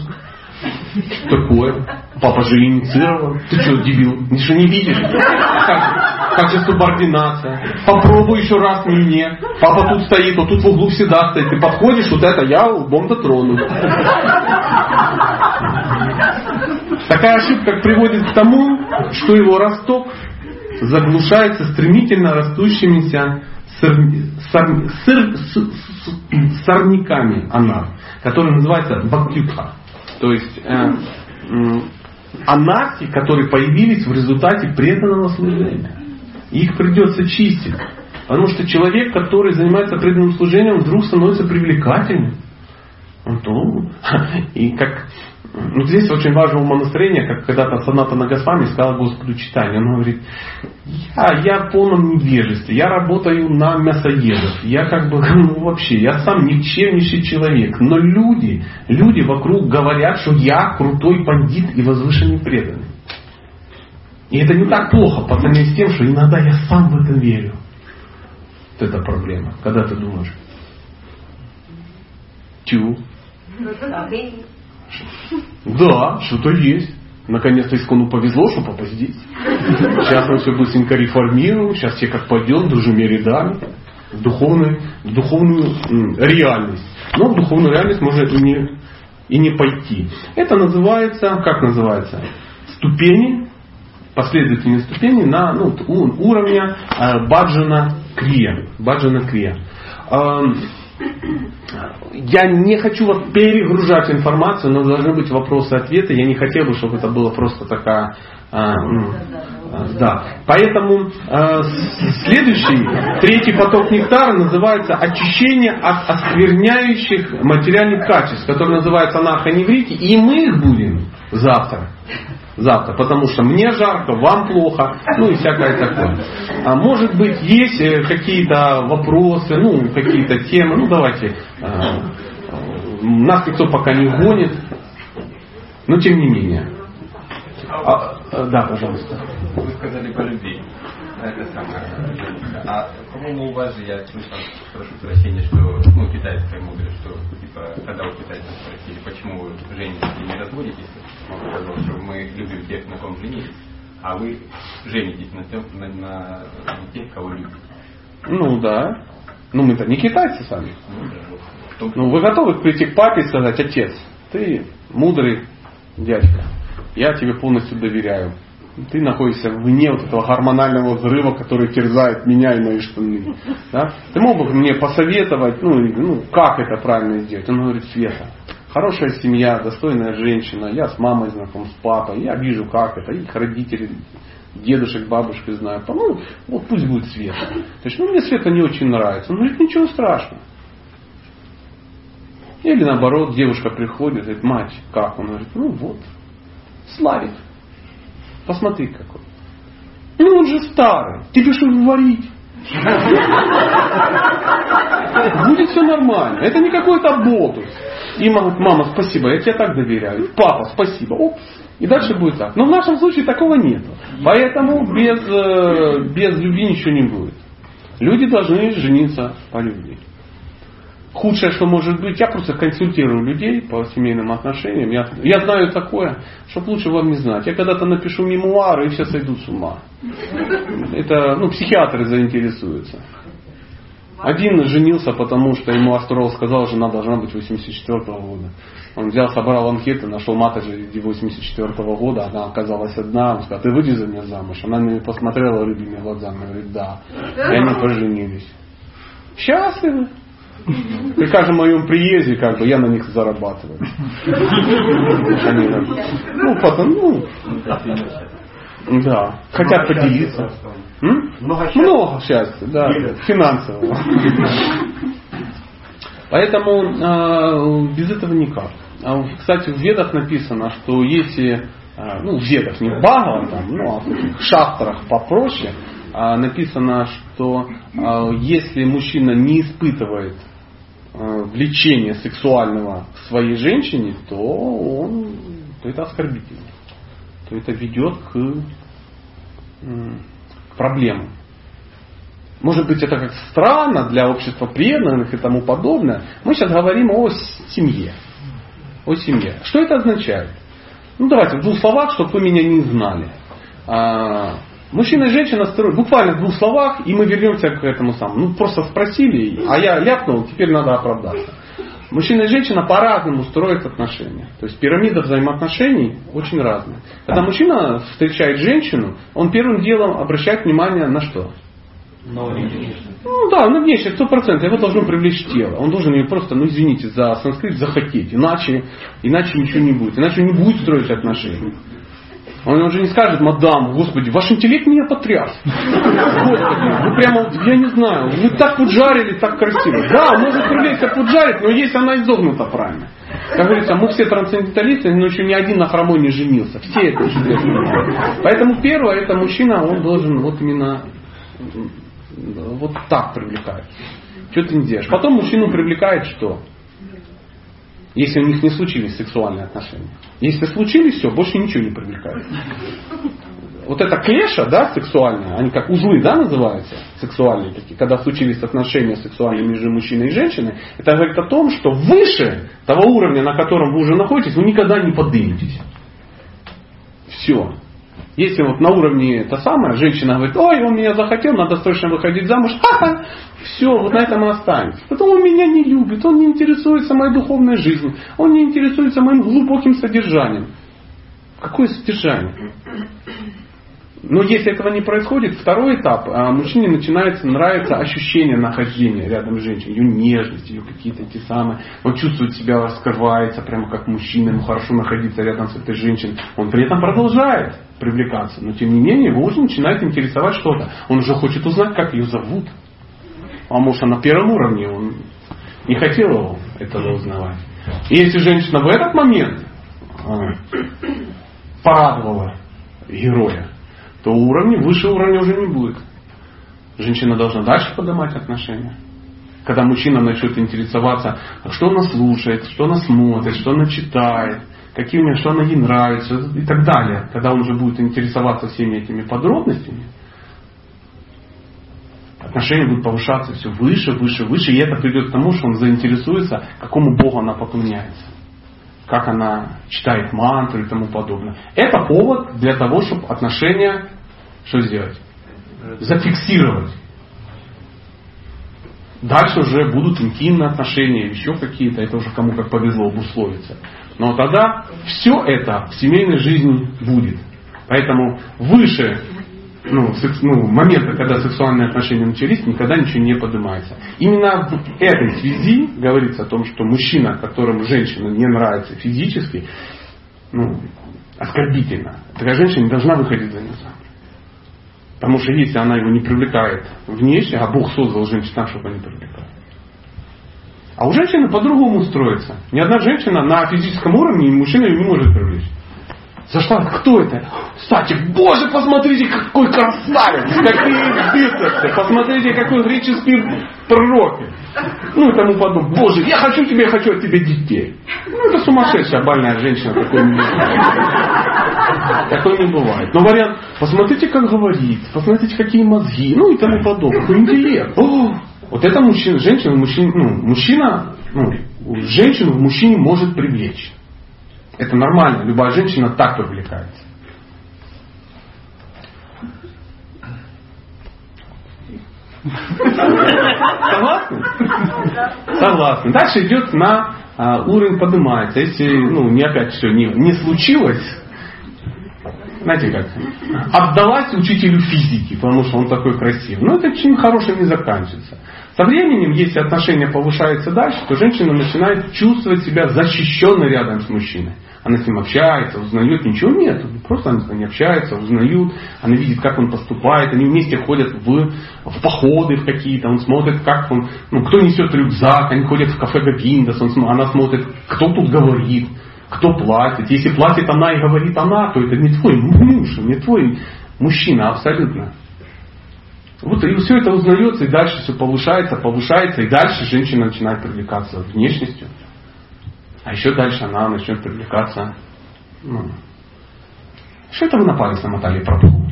Такое? Папа же инициировал. Ты что, дебил? Ты что, не видишь? Как, как же субординация? Попробуй еще раз не мне. Папа тут стоит, вот тут в углу всегда стоит. Ты подходишь, вот это я лбом дотрону. Такая ошибка приводит к тому, что его росток заглушается стремительно растущимися сор, сор, сор, сорняками анар, которые называются бактюха. То есть э, э, анархи, которые появились в результате преданного служения. Их придется чистить. Потому что человек, который занимается преданным служением, вдруг становится привлекательным. Он, (laughs) и как ну, здесь очень важно умонастроение, как когда-то Саната Нагасвами сказал Господу читание. Он говорит, я, я в полном невежестве, я работаю на мясоедов, я как бы, (laughs) ну вообще, я сам никчемнейший человек. Но люди, люди вокруг говорят, что я крутой бандит и возвышенный преданный. И это не так плохо по сравнению с тем, что иногда я сам в это верю. Вот это проблема. Когда ты думаешь, тю, да, что-то есть. Наконец-то Искону повезло, что папа здесь. Сейчас мы все быстренько реформируем, сейчас все как пойдем, дружими рядами, в, духовную, в духовную реальность. Но в духовную реальность можно и не, и не пойти. Это называется, как называется? Ступени, последовательные ступени на ну, уровня э, баджана Крия. Баджана Крия. (clears throat) Я не хочу вас перегружать информацию, но должны быть вопросы и ответы. Я не хотел бы, чтобы это было просто такая... А, ну, да. Поэтому э, следующий, третий поток нектара называется очищение от оскверняющих материальных качеств, который называется анархоневрити, и мы их будем завтра завтра, потому что мне жарко, вам плохо, ну и всякое такое. А может быть есть э, какие-то вопросы, ну какие-то темы, ну давайте, э, нас никто пока не гонит, но тем не менее. А, э, да, пожалуйста. Вы сказали по любви. Это самое. А, по-моему, у вас же, я слышал, прошу прощения, что, ну, китайская мудрость, что, типа, когда у китайцев спросили, почему вы женитесь и не разводитесь, он сказал, что мы любим тех, на ком женились, а вы женитесь на, тем, на, на, тех, кого любите. Ну да. Ну мы-то не китайцы сами. Ну, да, том, Ну вы готовы прийти к папе и сказать, отец, ты мудрый дядька, я тебе полностью доверяю. Ты находишься вне вот этого гормонального взрыва, который терзает меня и мои штаны. Да? Ты мог бы мне посоветовать, ну, ну, как это правильно сделать? Он говорит, Света, хорошая семья, достойная женщина, я с мамой знаком, с папой, я вижу, как это, их родители, дедушек, бабушек знаю, ну, вот пусть будет Света. То есть, ну, мне Света не очень нравится. Он говорит, ничего страшного. Или наоборот, девушка приходит, говорит, мать, как? Он говорит, ну вот, Славик, посмотри какой. Ну он же старый, тебе что варить? Будет все нормально. Это не какой-то болтус. И мама мама, спасибо, я тебе так доверяю. Папа, спасибо. Оп. И дальше будет так. Но в нашем случае такого нет. Поэтому без, э, без любви ничего не будет. Люди должны жениться по любви. Худшее, что может быть, я просто консультирую людей по семейным отношениям. Я, я знаю такое, чтобы лучше вам не знать. Я когда-то напишу мемуары, и все сойдут с ума. Это, ну, психиатры заинтересуются. Один женился, потому что ему астролог сказал, жена должна быть 84 года. Он взял, собрал анкеты, нашел матери 84 года, она оказалась одна. Он сказал, ты выйди за меня замуж. Она на меня посмотрела рыбьими глазами, говорит, да. И они поженились. Счастливы. При каждом моем приезде, как бы, я на них зарабатываю. Они, ну, потом, ну, да, хотят поделиться. М? Много счастья. Много счастья, да, финансового. Поэтому э, без этого никак. А, Кстати, в Ведах написано, что если, э, ну в Ведах, не в там, ну, а в шастрах попроще, написано, что э, если мужчина не испытывает э, влечения сексуального к своей женщине, то он, то это оскорбительно, то это ведет к, к проблемам. Может быть, это как странно для общества преданных и тому подобное. Мы сейчас говорим о семье. О семье. Что это означает? Ну, давайте в двух словах, чтобы вы меня не знали. Мужчина и женщина строят, буквально в двух словах, и мы вернемся к этому самому. Ну, просто спросили, а я ляпнул, теперь надо оправдаться. Мужчина и женщина по-разному строят отношения. То есть пирамида взаимоотношений очень разная. Когда мужчина встречает женщину, он первым делом обращает внимание на что? Но Ну да, на внешне, сто процентов. Его должно привлечь тело. Он должен ее просто, ну извините за санскрит, захотеть. Иначе, иначе ничего не будет. Иначе он не будет строить отношения. Он уже не скажет, мадам, господи, ваш интеллект меня потряс. Господи, вы прямо, я не знаю, вы так поджарили, так красиво. Да, может привлечься поджарить, но если она изогнута правильно. Как говорится, мы все трансценденталисты, но еще ни один на хромой не женился. Все это чудесно. Поэтому первое, это мужчина, он должен вот именно вот так привлекать. Что ты не делаешь? Потом мужчину привлекает что? Если у них не случились сексуальные отношения. Если случились, все, больше ничего не привлекает. Вот эта клеша, да, сексуальная, они как узлы, да, называются, сексуальные такие, когда случились отношения сексуальные между мужчиной и женщиной, это говорит о том, что выше того уровня, на котором вы уже находитесь, вы никогда не подниметесь. Все. Если вот на уровне это самое, женщина говорит, ой, он меня захотел, надо срочно выходить замуж, (laughs) ха-ха, все, вот на этом и останется. Потом он меня не любит, он не интересуется моей духовной жизнью, он не интересуется моим глубоким содержанием. Какое содержание? Но если этого не происходит, второй этап, а, мужчине начинается нравиться ощущение нахождения рядом с женщиной, ее нежность, ее какие-то эти самые. Он чувствует себя, раскрывается прямо как мужчина, ему хорошо находиться рядом с этой женщиной. Он при этом продолжает привлекаться, но тем не менее его уже начинает интересовать что-то. Он уже хочет узнать, как ее зовут. А может, на первом уровне он не хотел этого узнавать. И если женщина в этот момент а, порадовала героя, то уровня, выше уровня уже не будет. Женщина должна дальше поднимать отношения. Когда мужчина начнет интересоваться, а что она слушает, что она смотрит, что она читает, какие у нее, что она ей нравится и так далее. Когда он уже будет интересоваться всеми этими подробностями, отношения будут повышаться все выше, выше, выше, и это придет к тому, что он заинтересуется, какому Богу она поклоняется как она читает мантры и тому подобное. Это повод для того, чтобы отношения что сделать? Зафиксировать. Дальше уже будут интимные отношения, еще какие-то, это уже кому как повезло обусловиться. Но тогда все это в семейной жизни будет. Поэтому выше ну, секс, ну, момента, когда сексуальные отношения начались, никогда ничего не поднимается. Именно в этой связи говорится о том, что мужчина, которому женщина не нравится физически, ну, оскорбительно. Такая женщина не должна выходить за него. Потому что если она его не привлекает внешне, а Бог создал женщину так, чтобы они привлекали. А у женщины по-другому строится. Ни одна женщина на физическом уровне мужчина ее не может привлечь. Зашла, кто это? Кстати, боже, посмотрите, какой красавец, какие бицепсы, посмотрите, какой греческий пророк. Ну и тому подобное. Боже, я хочу тебе, я хочу от тебя детей. Ну это сумасшедшая больная женщина, такой не бывает. Такой не бывает. Но вариант, посмотрите, как говорит, посмотрите, какие мозги, ну и тому подобное. Какой интеллект. О, вот это мужчина, женщина, мужчина, ну, мужчина, ну, женщину в мужчине может привлечь. Это нормально. Любая женщина так привлекается. Согласны? Согласны. Дальше идет на а, уровень поднимается. Если ну, не опять все не, не случилось, знаете как, отдалась учителю физики, потому что он такой красивый. Но это чем хорошим не заканчивается. Со временем, если отношения повышаются дальше, то женщина начинает чувствовать себя защищенной рядом с мужчиной. Она с ним общается, узнает, ничего нет. Просто они с ним общаются, узнают, она видит, как он поступает, они вместе ходят в, в походы в какие-то, он смотрит, как он, ну, кто несет рюкзак, они ходят в кафе Габиндас, он, она смотрит, кто тут говорит, кто платит. Если платит она и говорит она, то это не твой муж, не твой мужчина абсолютно. Вот и все это узнается, и дальше все повышается, повышается, и дальше женщина начинает привлекаться внешностью. А еще дальше она начнет привлекаться. Ну, что это вы на палец намотали пропу?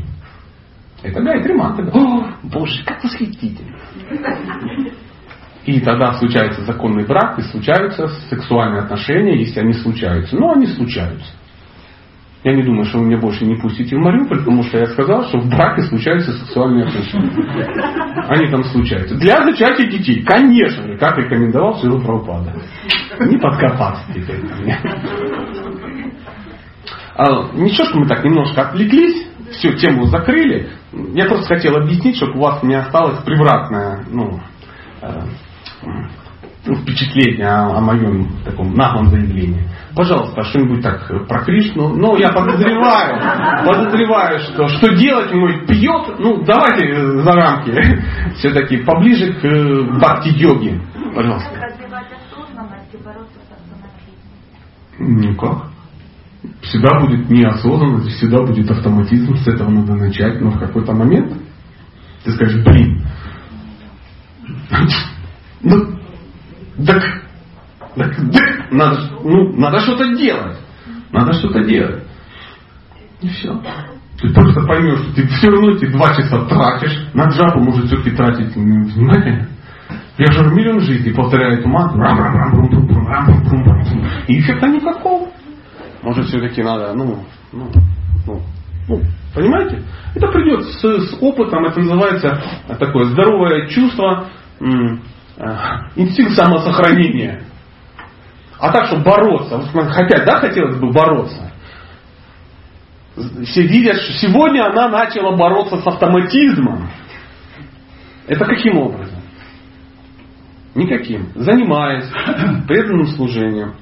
Это Гайатри Мантра. О, Боже, как восхитительно. И тогда случается законный брак, и случаются сексуальные отношения, если они случаются. Но они случаются. Я не думаю, что вы меня больше не пустите в Мариуполь, потому что я сказал, что в браке случаются сексуальные отношения. Они там случаются. Для зачатия детей, конечно же, как рекомендовал Силу Прабхупада. Не подкопаться теперь. А, ничего, что мы так немножко отвлеклись, всю тему закрыли. Я просто хотел объяснить, чтобы у вас не осталось превратное ну, э, впечатление о, о моем таком наглом заявлении. Пожалуйста, что-нибудь так про Кришну. Ну, я подозреваю, подозреваю, что что делать мой пьет. Ну, давайте за рамки. (laughs) Все-таки поближе к э, бхакти-йоге. Пожалуйста. Никак. Всегда будет неосознанность, всегда будет автоматизм, с этого надо начать, но в какой-то момент ты скажешь, блин, (laughs) ну, так надо, ну, надо что-то делать. Надо что-то делать. И все. Ты просто поймешь, что ты все равно эти два часа тратишь. На джапу может все-таки тратить внимание. Я же миллион жизней повторяю эту мантру. И эффекта никакого. Может все-таки надо, ну, ну, ну, ну, понимаете? Это придет с, с опытом, это называется такое здоровое чувство Э, инстинкт самосохранения. А так, чтобы бороться, хотя, да, хотелось бы бороться. Все видят, что сегодня она начала бороться с автоматизмом. Это каким образом? Никаким. Занимаясь (clears throat) преданным служением,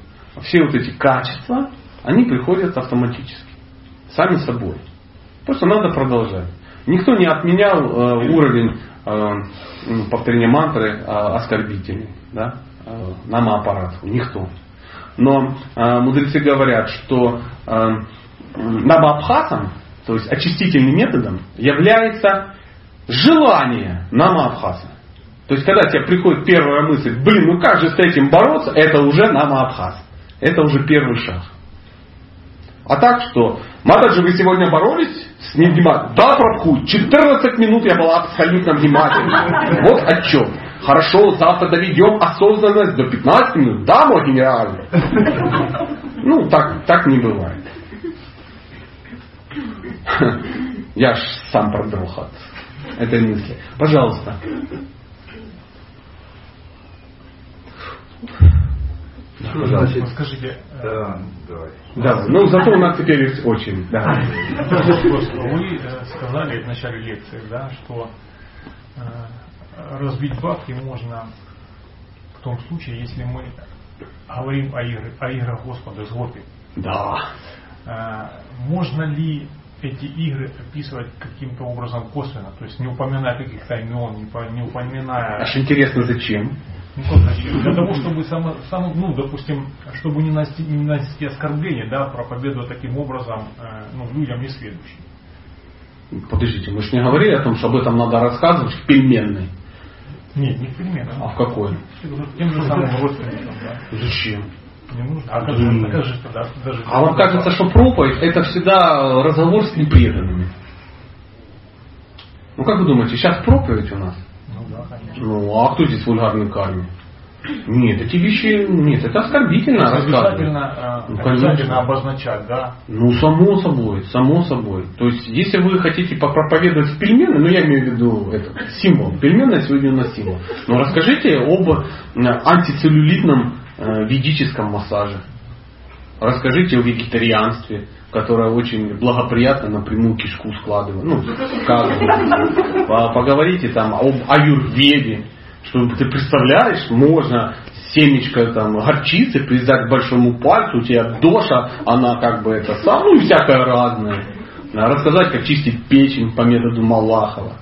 все вот эти качества, они приходят автоматически. Сами собой. Просто надо продолжать. Никто не отменял э, уровень э, повторения мантры э, оскорбительный. Да? Э, намоаппарату. Никто. Но э, мудрецы говорят, что э, намоабхатом, то есть очистительным методом, является желание намоабхаса. То есть, когда тебе приходит первая мысль, блин, ну как же с этим бороться, это уже намоабхас. Это уже первый шаг. А так что, Матаджи, вы сегодня боролись с невнимательностью? Да, Прабху, 14 минут я была абсолютно внимательна. Вот отчет. Хорошо, завтра доведем осознанность до 15 минут. Да, мой генеральный? Ну, так, так не бывает. Я ж сам продрог от этой мысли. Пожалуйста. Да, пожалуйста. Скажите, Да, давай. Да, ну зато у нас теперь есть очень. Да. (laughs) вы э, сказали в начале лекции, да, что э, разбить бабки можно в том случае, если мы говорим о, игры, о играх Господа Гопи. Да. Э, Можно ли эти игры описывать каким-то образом косвенно, то есть не упоминая каких-то имен, не, по- не упоминая... Аж интересно, зачем? Ну, как зачем? Для того, чтобы само, само- ну, допустим, чтобы не нанести, не нанести оскорбление, да, проповедуя таким образом э, ну, людям несведущим. Подождите, мы же не говорили о том, что об этом надо рассказывать в пельменной. Нет, не в пример. А в какой? Тем же самым родственникам, да. Зачем? Не нужно. А как же, а как же тогда? Даже А вам кажется, что проповедь это всегда разговор с непреданными. Ну как вы думаете, сейчас проповедь у нас? Ну да, конечно. Ну а кто здесь вульгарный карме? Нет, эти вещи, нет, это оскорбительно рассказывать. Обязательно, э, Ну, конечно. обязательно обозначать, да. Ну, само собой, само собой. То есть, если вы хотите попроповедовать пельмены, ну, я имею в виду это, символ. Пельмены сегодня у нас символ. Но расскажите об э, антицеллюлитном э, ведическом массаже. Расскажите о вегетарианстве, которое очень благоприятно напрямую кишку складывает. Ну. (laughs) По- Поговорите там об аюрведе, что ты представляешь, можно семечко там горчицы привязать к большому пальцу, у тебя доша, она как бы это сам, ну и всякое разное. Рассказать, как чистить печень по методу Малахова,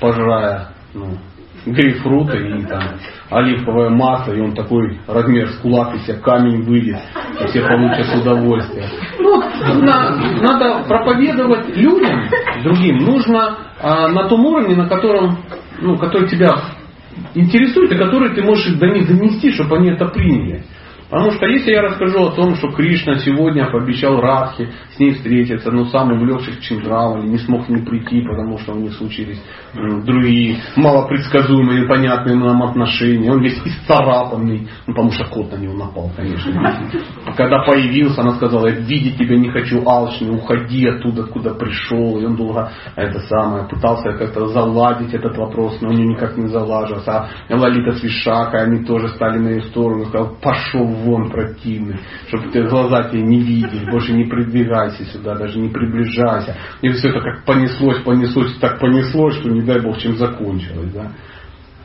пожирая ну, грейпфруты и там оливковое масло, и он такой размер с кулак, и себе камень выйдет, и все получат удовольствие. Ну, на- надо проповедовать людям, другим, нужно а, на том уровне, на котором, ну, который тебя интересует, и который ты можешь до них донести, чтобы они это приняли. Потому что если я расскажу о том, что Кришна сегодня пообещал Радхе с ней встретиться, но сам увлекшись Чиндравали, не смог не прийти, потому что у них случились другие малопредсказуемые, непонятные нам отношения. Он весь исцарапанный, ну, потому что кот на него напал, конечно. А Когда появился, она сказала, я видеть тебя не хочу, алчный, уходи оттуда, откуда пришел. И он долго это самое, пытался как-то заладить этот вопрос, но у него никак не залаживался. А Лолита с Вишакой, они тоже стали на ее сторону, сказал, пошел вон, противный, чтобы ты глаза тебе не видели, больше не придвигайся сюда, даже не приближайся. И все это как понеслось, понеслось, так понеслось, что не дай бог чем закончилось. Да?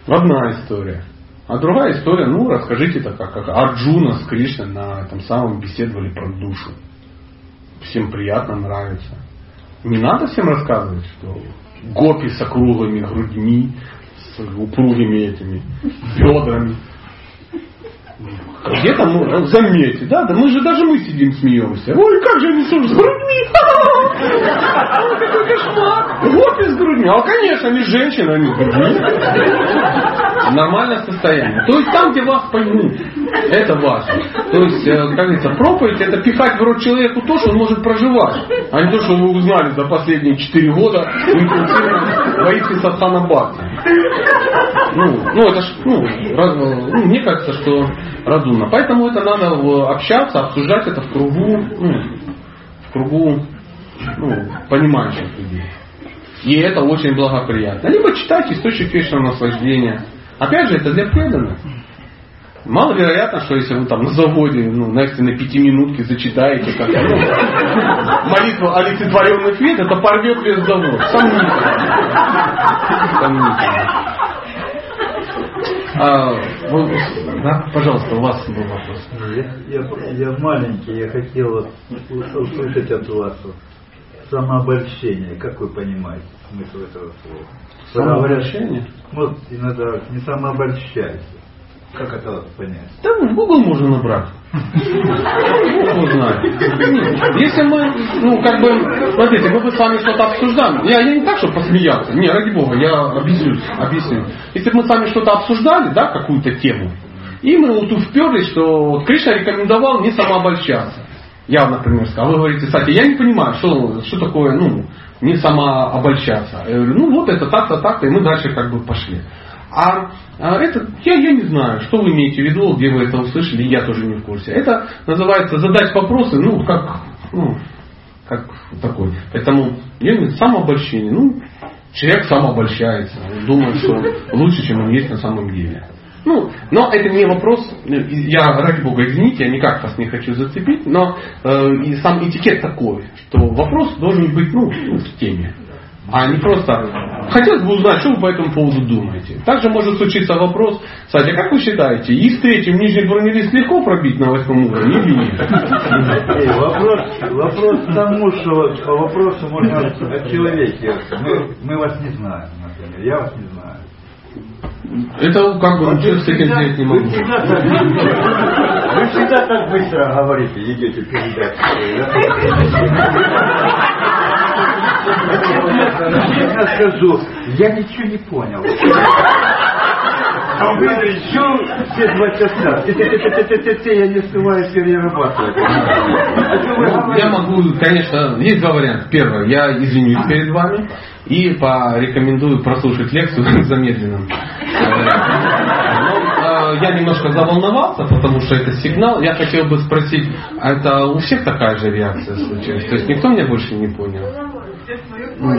Одна история. А другая история, ну расскажите это как, как Арджуна с Кришной на этом самом беседовали про душу. Всем приятно, нравится. Не надо всем рассказывать, что гопи с округлыми грудьми, с упругими этими бедрами. Где-то, ну, заметьте, да, да мы же даже мы сидим смеемся. Ой, как же они слушают, с грудьми. Ой, какой кошмар. Гопи с грудьми. А, конечно, они женщины, они грудьми. Нормальное состояние. То есть там, где вас поймут. Это важно. То есть, э, как говорится, проповедь это пихать в рот человеку то, что он может проживать. А не то, что вы узнали за последние 4 года в Аити Садхана Бхакти. Ну, ну, это ж, ну, раз- ну, мне кажется, что разумно. Поэтому это надо общаться, обсуждать это в кругу, ну, в кругу ну, понимающих людей. И это очень благоприятно. Либо читать источник вечного наслаждения. Опять же, это для преданных. Маловероятно, что если вы там на заводе, ну, на экстренной пятиминутке зачитаете как ну, молитву олицетворенных вет, это порвет весь завод. Сомнительно. Сомнительно. А, вы, да, пожалуйста, у вас был вопрос. Я, я, я маленький, я хотел услышать от вас самообольщение. Как вы понимаете смысл этого слова? Самообольщение? Вот иногда не самообольщайся. Как это понять? Да в Google можно набрать. Знает. Если мы, ну, как бы, смотрите, мы бы с вами что-то обсуждали. Я, я не так, чтобы посмеяться. Не, ради бога, я объясню. объясню. Если бы мы с вами что-то обсуждали, да, какую-то тему, и мы вот уперлись, что Кришна рекомендовал не самообольщаться. Я, например, сказал, вы говорите, кстати, я не понимаю, что, что такое, ну, не самообольщаться. Я говорю, ну вот это так-то, так-то, и мы дальше как бы пошли. А, это, я, я не знаю, что вы имеете в виду, где вы это услышали, я тоже не в курсе. Это называется задать вопросы, ну, как, ну, как такой. Поэтому я самообольщение. Ну, человек самообольщается, думает, что лучше, чем он есть на самом деле. Ну, но это не вопрос, я, ради бога, извините, я никак вас не хочу зацепить, но э, и сам этикет такой, что вопрос должен быть ну, в теме. А не просто хотелось бы узнать, что вы по этому поводу думаете. Также может случиться вопрос, кстати, а как вы считаете, и в третьем нижний бронелист легко пробить на восьмом уровне или нет? Вопрос, вопрос к тому, что по вопросу можно о человеке. Мы, мы вас не знаем, например. Я вас не знаю. Это как бы ничего с этим сделать не могу. Вы всегда, так, вы всегда так быстро говорите, идете передачу. Я скажу, я ничего не понял. А вы еще все два часа. Я не успеваю перерабатывать. Ну, я могу, конечно, есть два варианта. Первое, я извинюсь перед вами и порекомендую прослушать лекцию (laughs) в замедленном. Но, я немножко заволновался, потому что это сигнал. Я хотел бы спросить, а это у всех такая же реакция случилась? То есть никто меня больше не понял?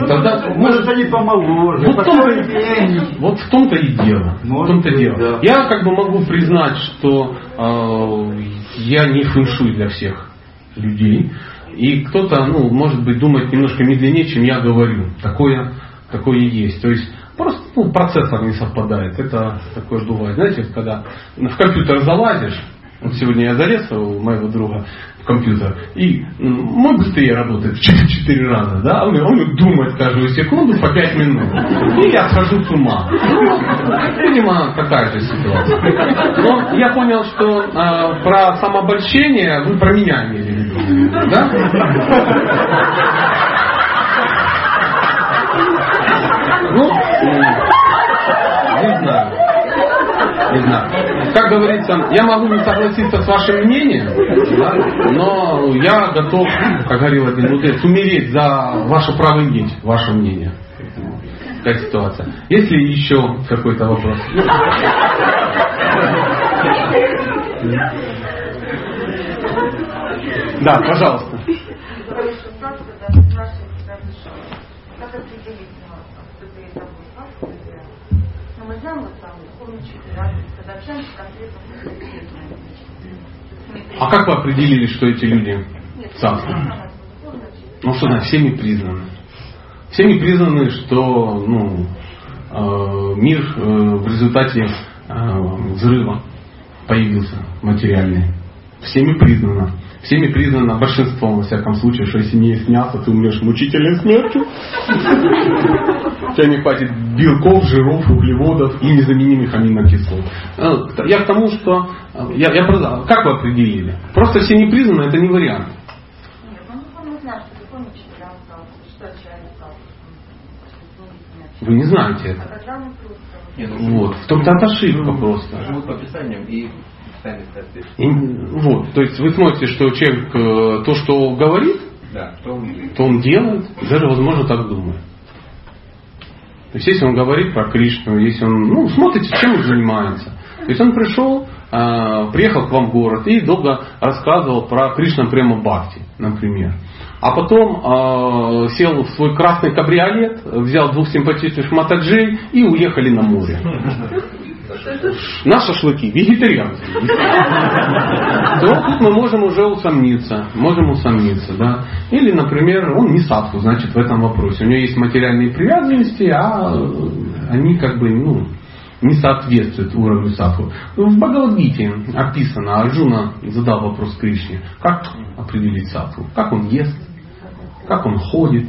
Тогда, может, они помоложе, вот, в том, вот в том-то и дело. в том-то быть, дело. да. Я как бы могу признать, что э, я не фэншуй для всех людей. И кто-то, ну, может быть, думает немножко медленнее, чем я говорю. Такое, такое и есть. То есть просто ну, процессор не совпадает. Это такое бывает. Знаете, когда в компьютер залазишь, вот сегодня я залез у моего друга в компьютер, и мой быстрее работает (laughs) в 4 раза, да, он, он думает каждую секунду по 5 минут. И я схожу с ума. Ну, видимо, такая же ситуация. Но я понял, что э, про самообольщение вы про меня имели в виду, да? Ну, не знаю. Не знаю. Как говорится, я могу не согласиться с вашим мнением, да, но я готов, как говорил один мудрец, умереть за ваше право иметь ваше мнение. Такая ситуация. Есть ли еще какой-то вопрос? (laughs) Да, пожалуйста. Там, когда общаемся конкретно А как вы определили, что эти люди духовный Ну что, да, всеми признаны. Всеми признаны, что ну, э, мир э, в результате э, взрыва появился материальный. Всеми признано. Всеми признано большинством, во всяком случае, что если не мясо, ты умрешь мучительной смертью. У тебя не хватит белков, жиров, углеводов и незаменимых аминокислот. Э, Я к тому, что... э, Я, я как вы определили? Просто все не признаны, это не вариант. Нет, ну человек стал. Вы не знаете это. А когда мы просто... Не, ну, Вот. В том-то это ошибка просто. живут по Писаниям и И, вот. То есть вы смотрите, что человек э, то, что говорит, Да, что он то он делает, даже, возможно, так думает. То есть, если он говорит про Кришну, если он, ну, смотрите, чем он занимается. То есть, он пришел, э, приехал к вам в город и долго рассказывал про Кришна Према Бхакти, например. А потом э, сел в свой красный кабриолет, взял двух симпатичных матаджей и уехали на море. (laughs) На шашлыки, вегетарианские. (laughs) То тут мы можем уже усомниться. Можем усомниться, да. Или, например, он не садху, значит, в этом вопросе. У него есть материальные привязанности, а они как бы, ну, не соответствуют уровню садху. В Бхагавадгите описано, Арджуна задал вопрос Кришне, как определить садху, как он ест, как он ходит,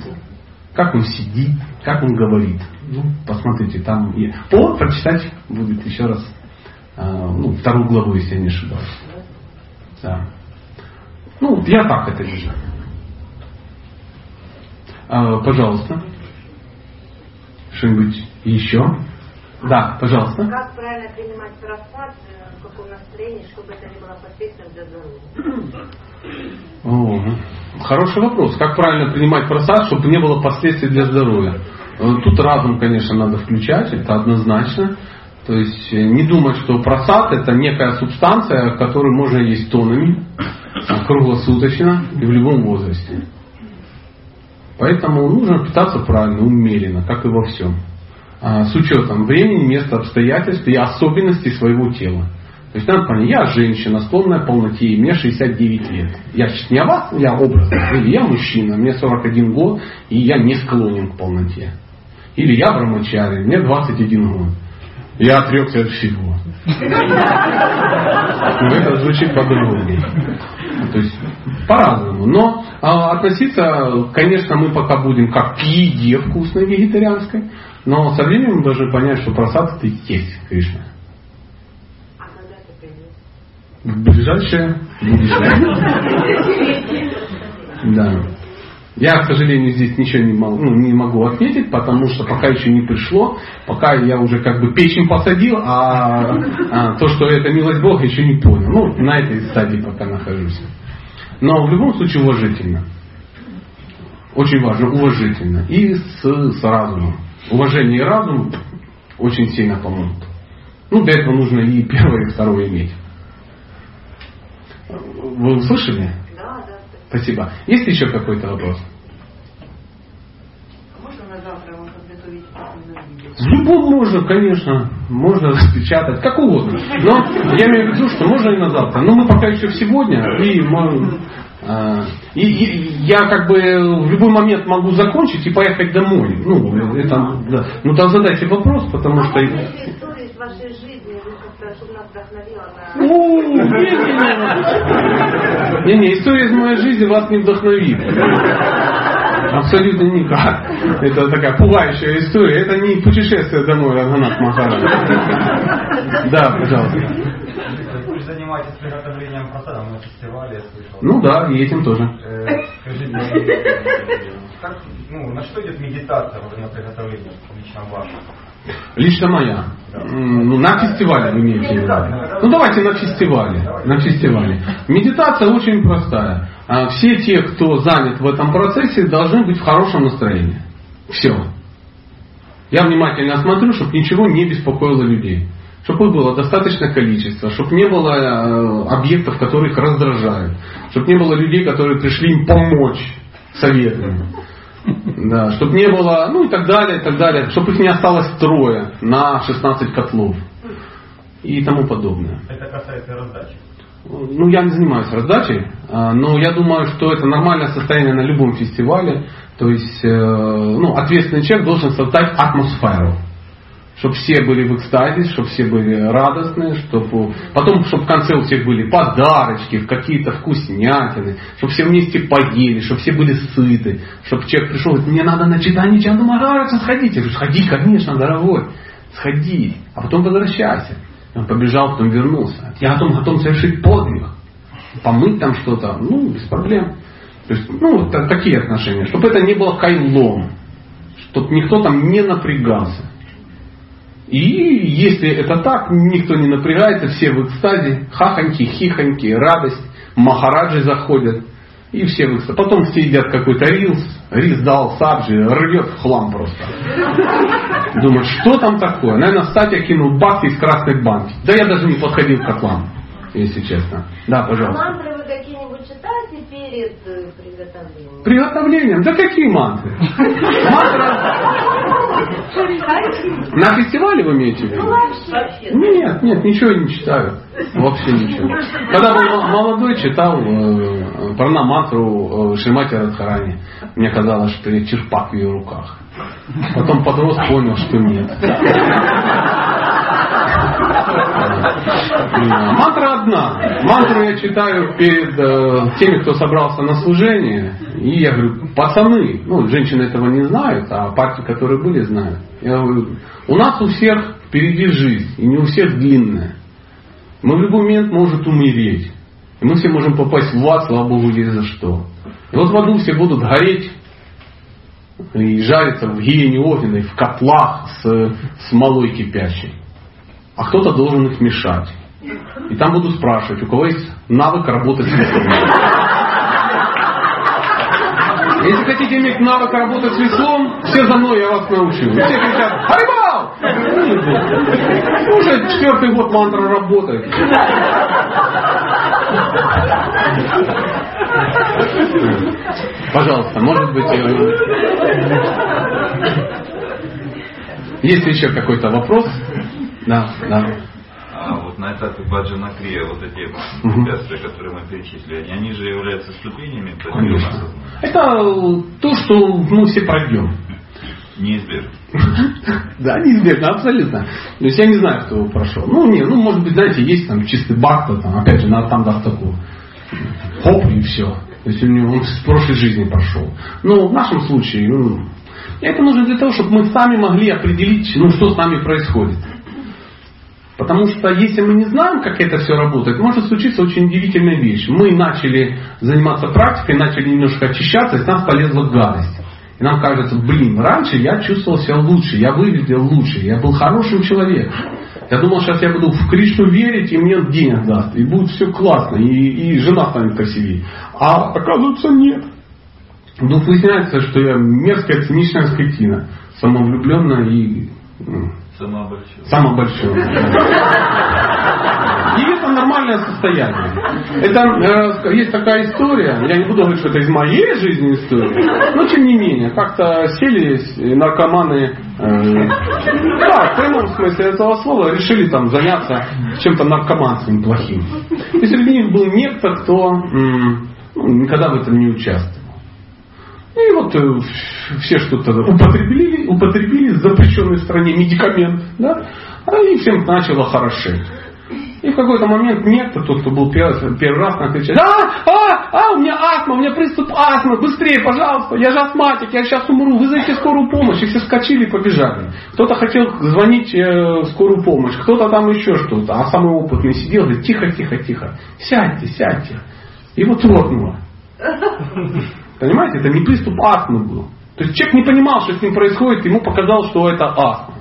как он сидит, как он говорит. Ну, посмотрите, там и... О, прочитать будет еще раз э, ну, вторую главу, если я не ошибаюсь. Да. Ну, я так это вижу. А, пожалуйста. Что-нибудь еще? Да, пожалуйста. Как правильно принимать просад, в каком настроении, чтобы это не было последствием для здоровья? О, хороший вопрос. Как правильно принимать просад, чтобы не было последствий для здоровья? Э, тут разум, конечно, надо включать, это однозначно. То есть э, не думать, что просад это некая субстанция, которую можно есть тонами, круглосуточно и в любом возрасте. Поэтому нужно питаться правильно, умеренно, как и во всем. А, с учетом времени, места, обстоятельств и особенностей своего тела. То есть надо понять, я женщина, склонная к полноте, мне 69 лет. Я сейчас не вас, я образно. Или я мужчина, мне 41 год, и я не склонен к полноте. Или я брамачари, мне 21 год. Я отрекся от всего. Это звучит по-другому. То есть по-разному. Но а, относиться, конечно, мы пока будем как к еде вкусной вегетарианской, но со временем мы должны понять, что просадка это есть Кришна. А когда это придет? В ближайшее будущее. (laughs) Да. Я, к сожалению, здесь ничего не могу, ну, не могу ответить, потому что пока еще не пришло, пока я уже как бы печень посадил, а, а то, что это милость Бога, еще не понял. Ну, на этой стадии пока нахожусь. Но в любом случае уважительно. Очень важно, уважительно. И с, с разумом. Уважение и разум очень сильно помогут. Ну, для этого нужно и первое, и второе иметь. Вы услышали? Спасибо. Есть еще какой-то вопрос? Можно на завтра вам подготовить письменное видео? В любом можно, конечно. Можно распечатать, как угодно. Но я имею в виду, что можно и на завтра. Но мы пока еще сегодня. И, мы, а, и, и я как бы в любой момент могу закончить и поехать домой. Ну, это, да. ну там задайте вопрос, потому А что... можно еще истории из вашей жизни, вы вдохновило на... Ну, (laughs) Не-не, история из моей жизни вас не вдохновит. Абсолютно никак. Это такая пугающая история. Это не путешествие домой Рагунат Махарадж. Да, пожалуйста. Вы занимаетесь приготовлением просада на фестивале, я слышал. Ну да, и этим тоже. Э, Скажите, как, ну, на что идет медитация во время приготовления лично ваша? Лично моя. Ну, на фестивале вы имеете в виду. Ну, давайте на фестивале. На фестивале. Медитация очень простая. А, Все те, кто занят в этом процессе, должны быть в хорошем настроении. Все. Я внимательно смотрю, чтобы ничего не беспокоило людей. Чтобы было достаточное количество, чтобы не было э, объектов, которые их раздражают, чтобы не было людей, которые пришли им помочь советами. Да, чтобы не было, ну и так далее, и так далее, чтобы их не осталось трое на 16 котлов и тому подобное. Это касается раздачи. Ну, я не занимаюсь раздачей, а, но я думаю, что это нормальное состояние на любом фестивале. То есть, э, ну, ответственный человек должен создать атмосферу. Чтобы все были в экстазе, чтобы все были радостные, чтобы потом, чтобы в конце у всех были подарочки, какие-то вкуснятины, чтобы все вместе поели, чтобы все были сыты, чтобы человек пришел говорит, мне надо на читание Чанду Махараджа сходить. Я говорю, сходи, конечно, дорогой, сходи, а потом возвращайся. Он побежал, потом вернулся. Я готов, готов совершить подвиг. Помыть там что-то, ну, без проблем. То есть, ну, вот та- такие отношения. Чтобы это не было кайлом. Чтобы никто там не напрягался. И если это так, никто не напрягается, все в экстазе, хахоньки, хихоньки, радость, махараджи заходят, и все в экстазе. Потом все едят какой-то рис, рис дал саджи, рвет в хлам просто. Думаю, что там такое? Наверное, Статья кинул бабки из красной банки. Да я даже не подходил к котлам, если честно. Да, пожалуйста. Мантры вы какие-нибудь читаете перед э, приготовлением? Приготовлением? Да какие мантры? Мантра, На фестивале вы имеете в виду? Нет, нет, ничего не читаю. Вообще ничего. Когда был молодой, читал э, пранамантру э, Шримати Радхарани. Мне казалось, что я черпак в ее руках. Потом подрос, понял, что нет. Мантра одна. Мантру я читаю перед э, теми, кто собрался на служение. И я говорю, пацаны, ну, женщины этого не знают, а партии, которые были, знают. Я говорю, у нас у всех впереди жизнь, и не у всех длинная. Мы в любой момент можем умереть. И мы все можем попасть в ад, слава Богу, есть за что. И вот в аду все будут гореть и жариться в гиене огненной, в котлах с смолой кипящей а кто-то должен их мешать. И там буду спрашивать, у кого есть навык работать с веслом. Если хотите иметь навык работать с веслом, все за мной, я вас научу. Все кричат, Харибал! Уже четвертый год мантра работает. Пожалуйста, может быть... Есть еще какой-то вопрос? Да, да. А вот на этапе баджана крия вот эти препятствия, угу. которые мы перечислили, они же являются ступенями Конечно. Это то, что мы все пройдем. Неизбежно. (laughs) Да, неизбежно, абсолютно. То есть я не знаю, кто его прошел. Ну, не, ну, может быть, знаете, есть там чистый бакта, там, опять же, надо там даст такую. Хоп, и все. То есть у него он с прошлой жизни прошел. Но в нашем случае, ну, это нужно для того, чтобы мы сами могли определить, ну, что с нами происходит. Потому что если мы не знаем, как это все работает, может случиться очень удивительная вещь. Мы начали заниматься практикой, начали немножко очищаться, и с нас полезла гадость. И нам кажется, блин, раньше я чувствовал себя лучше, я выглядел лучше, я был хорошим человеком. Я думал, сейчас я буду в Кришну верить, и мне денег даст, и будет все классно, и, и жена станет красивее. А оказывается нет. Вдруг выясняется, что я мерзкая, циничная скотина, самовлюбленная и ну, Самообольщен. Самообольщен. И это нормальное состояние. Это э, есть такая история, я не буду говорить, что это из моей жизни история, но тем не менее, как-то сели наркоманы, э, да, в прямом смысле этого слова, решили там заняться чем-то наркоманским плохим. И среди них был некто, кто ну, никогда в этом не участвовал. И вот э, все что-то употребили, употребили запрещенной в стране медикамент, да, а и всем начало хорошеть. И в какой-то момент некто, тот, кто был первый, первый раз, накричал, а, а, а, у меня астма, у меня приступ астмы, быстрее, пожалуйста, я же астматик, я сейчас умру, вызовите скорую помощь. И все скачили и побежали. Кто-то хотел звонить э, в скорую помощь, кто-то там еще что-то, а самый опытный сидел, говорит, тихо, тихо, тихо, сядьте, сядьте. И вот ротнуло. (laughs) Понимаете, это не приступ астмы был. То есть человек не понимал, что с ним происходит, ему показалось, что это астма.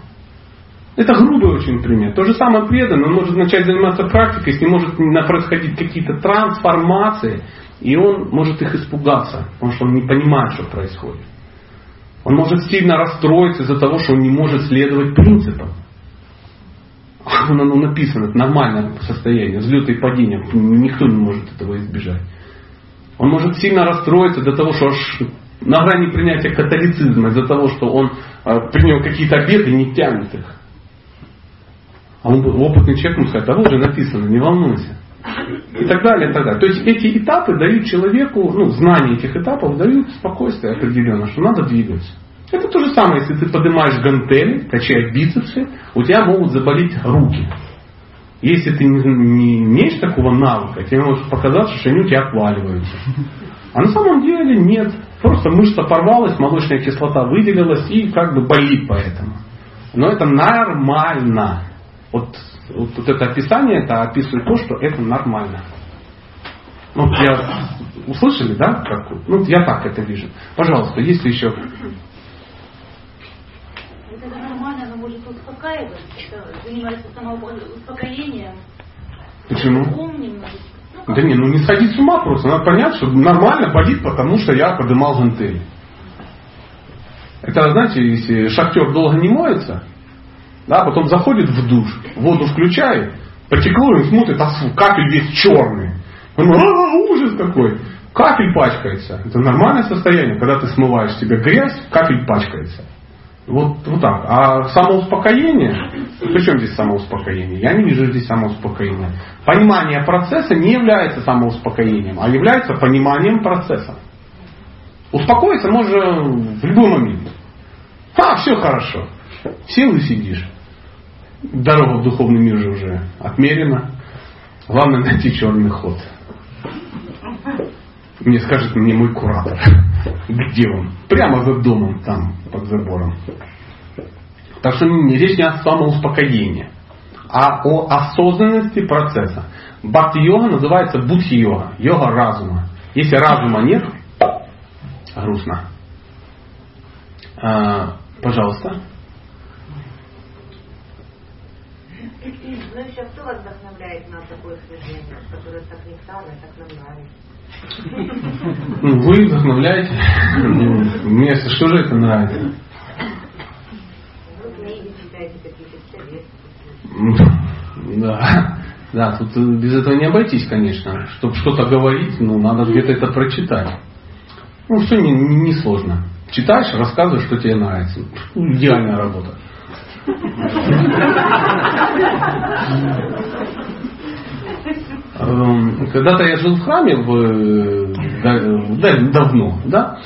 Это грубый очень пример. То же самое преданный, он может начать заниматься практикой, с ним может происходить какие-то трансформации, и он может их испугаться, потому что он не понимает, что происходит. Он может сильно расстроиться из-за того, что он не может следовать принципам. Оно написано, это нормальное состояние, взлеты и падения. Никто не может этого избежать. Он может сильно расстроиться до того, что аж на грани принятия католицизма из-за того, что он э, принял какие-то обеты и не тянет их. А он опытный человек ему сказать, да вот же написано, не волнуйся. И так далее, и так далее. То есть эти этапы дают человеку, ну, знание этих этапов дают спокойствие определенно, что надо двигаться. Это то же самое, если ты поднимаешь гантели, качаешь бицепсы, у тебя могут заболеть руки. Если ты не, не имеешь такого навыка, тебе может показаться, что они у тебя отваливаются. А на самом деле нет. Просто мышца порвалась, молочная кислота выделилась и как бы болит поэтому. Но это нормально. Вот, вот, вот это описание, это описывает то, что это нормально. Ну, я услышали, да? Как, ну, я так это вижу. Пожалуйста, если еще успокаивать, занимается самоуспокоением. Почему? Ну, да не, ну не сходить с ума просто. Надо понять, что нормально болит, потому что я поднимал гантели. Это, знаете, если шахтер долго не моется, да, потом заходит в душ, воду включает, потекло и смотрит, а фу, капель весь черный. Он, а, ужас какой. Капель пачкается. Это нормальное состояние, когда ты смываешь себе грязь, капель пачкается. Вот, вот так. А самоуспокоение, при чем здесь самоуспокоение? Я не вижу здесь самоуспокоения. Понимание процесса не является самоуспокоением, а является пониманием процесса. Успокоиться можно в любой момент. А, все хорошо. Сел и сидишь. Дорога в духовный мир же уже отмерена. Главное найти черный ход. Мне скажет мне мой куратор. Где он? Прямо за домом, там, под забором. Так что речь не о самоуспокоении, а о осознанности процесса. Бхакти-йога называется будхи-йога, йога разума. Если разума нет, грустно. А, пожалуйста. Ну еще кто вас вдохновляет на такое служение, которое так нектарно, так нам нравится? Ну, вы вдохновляете. Ну, мне что же это нравится? Советы. Да. Да, тут без этого не обойтись, конечно. Чтобы что-то говорить, ну, надо где-то это прочитать. Ну, все не, не сложно. Читаешь, рассказываешь, что тебе нравится. Ну, идеальная работа. (laughs) Эм, когда-то я жил в храме в, да, давно, да,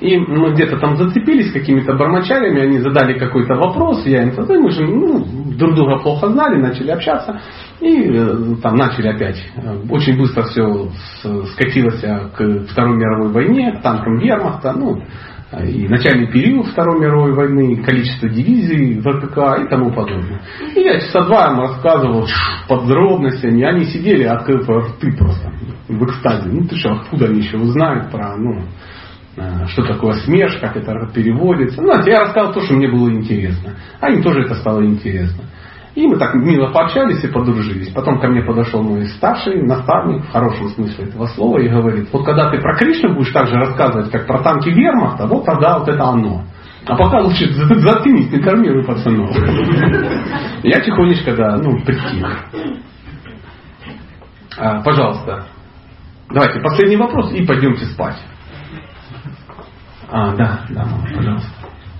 и мы где-то там зацепились какими-то бармачарями, они задали какой-то вопрос, я им задаю, мы же ну, друг друга плохо знали, начали общаться, и э, там начали опять. Э, очень быстро все скатилось к Второй мировой войне, к танкам вермахта, ну, и начальный период Второй мировой войны, количество дивизий ВКК и тому подобное. И я часа два им рассказывал подробностями, они сидели, открыв рты просто в экстазе. Ну ты что, откуда они еще узнают про, ну, э, что такое смеш, как это переводится. Ну, я рассказал то, что мне было интересно. А им тоже это стало интересно. И мы так мило пообщались и подружились. Потом ко мне подошел мой старший наставник, в хорошем смысле этого слова, и говорит, вот когда ты про Кришну будешь так же рассказывать, как про танки вермахта, вот тогда вот это оно. А пока лучше заткнись, не корми пацанов. Я тихонечко, да, ну, притих. А, пожалуйста. Давайте, последний вопрос и пойдемте спать. А, да, да, мама,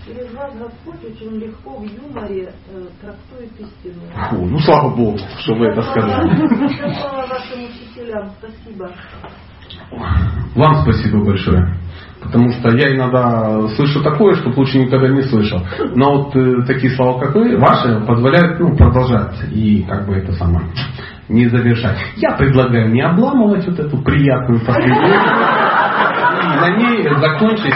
пожалуйста вас Господь очень легко в юморе э, трактует истину. Фу, ну слава Богу, что вы это сказали. Слава вашим учителям, спасибо. Вам спасибо большое. Потому что я иногда слышу такое, что лучше никогда не слышал. Но вот э, такие слова, как вы, ваши, позволяют ну, продолжать и как бы это самое не завершать. Я предлагаю не обламывать вот эту приятную последнюю и на ней закончить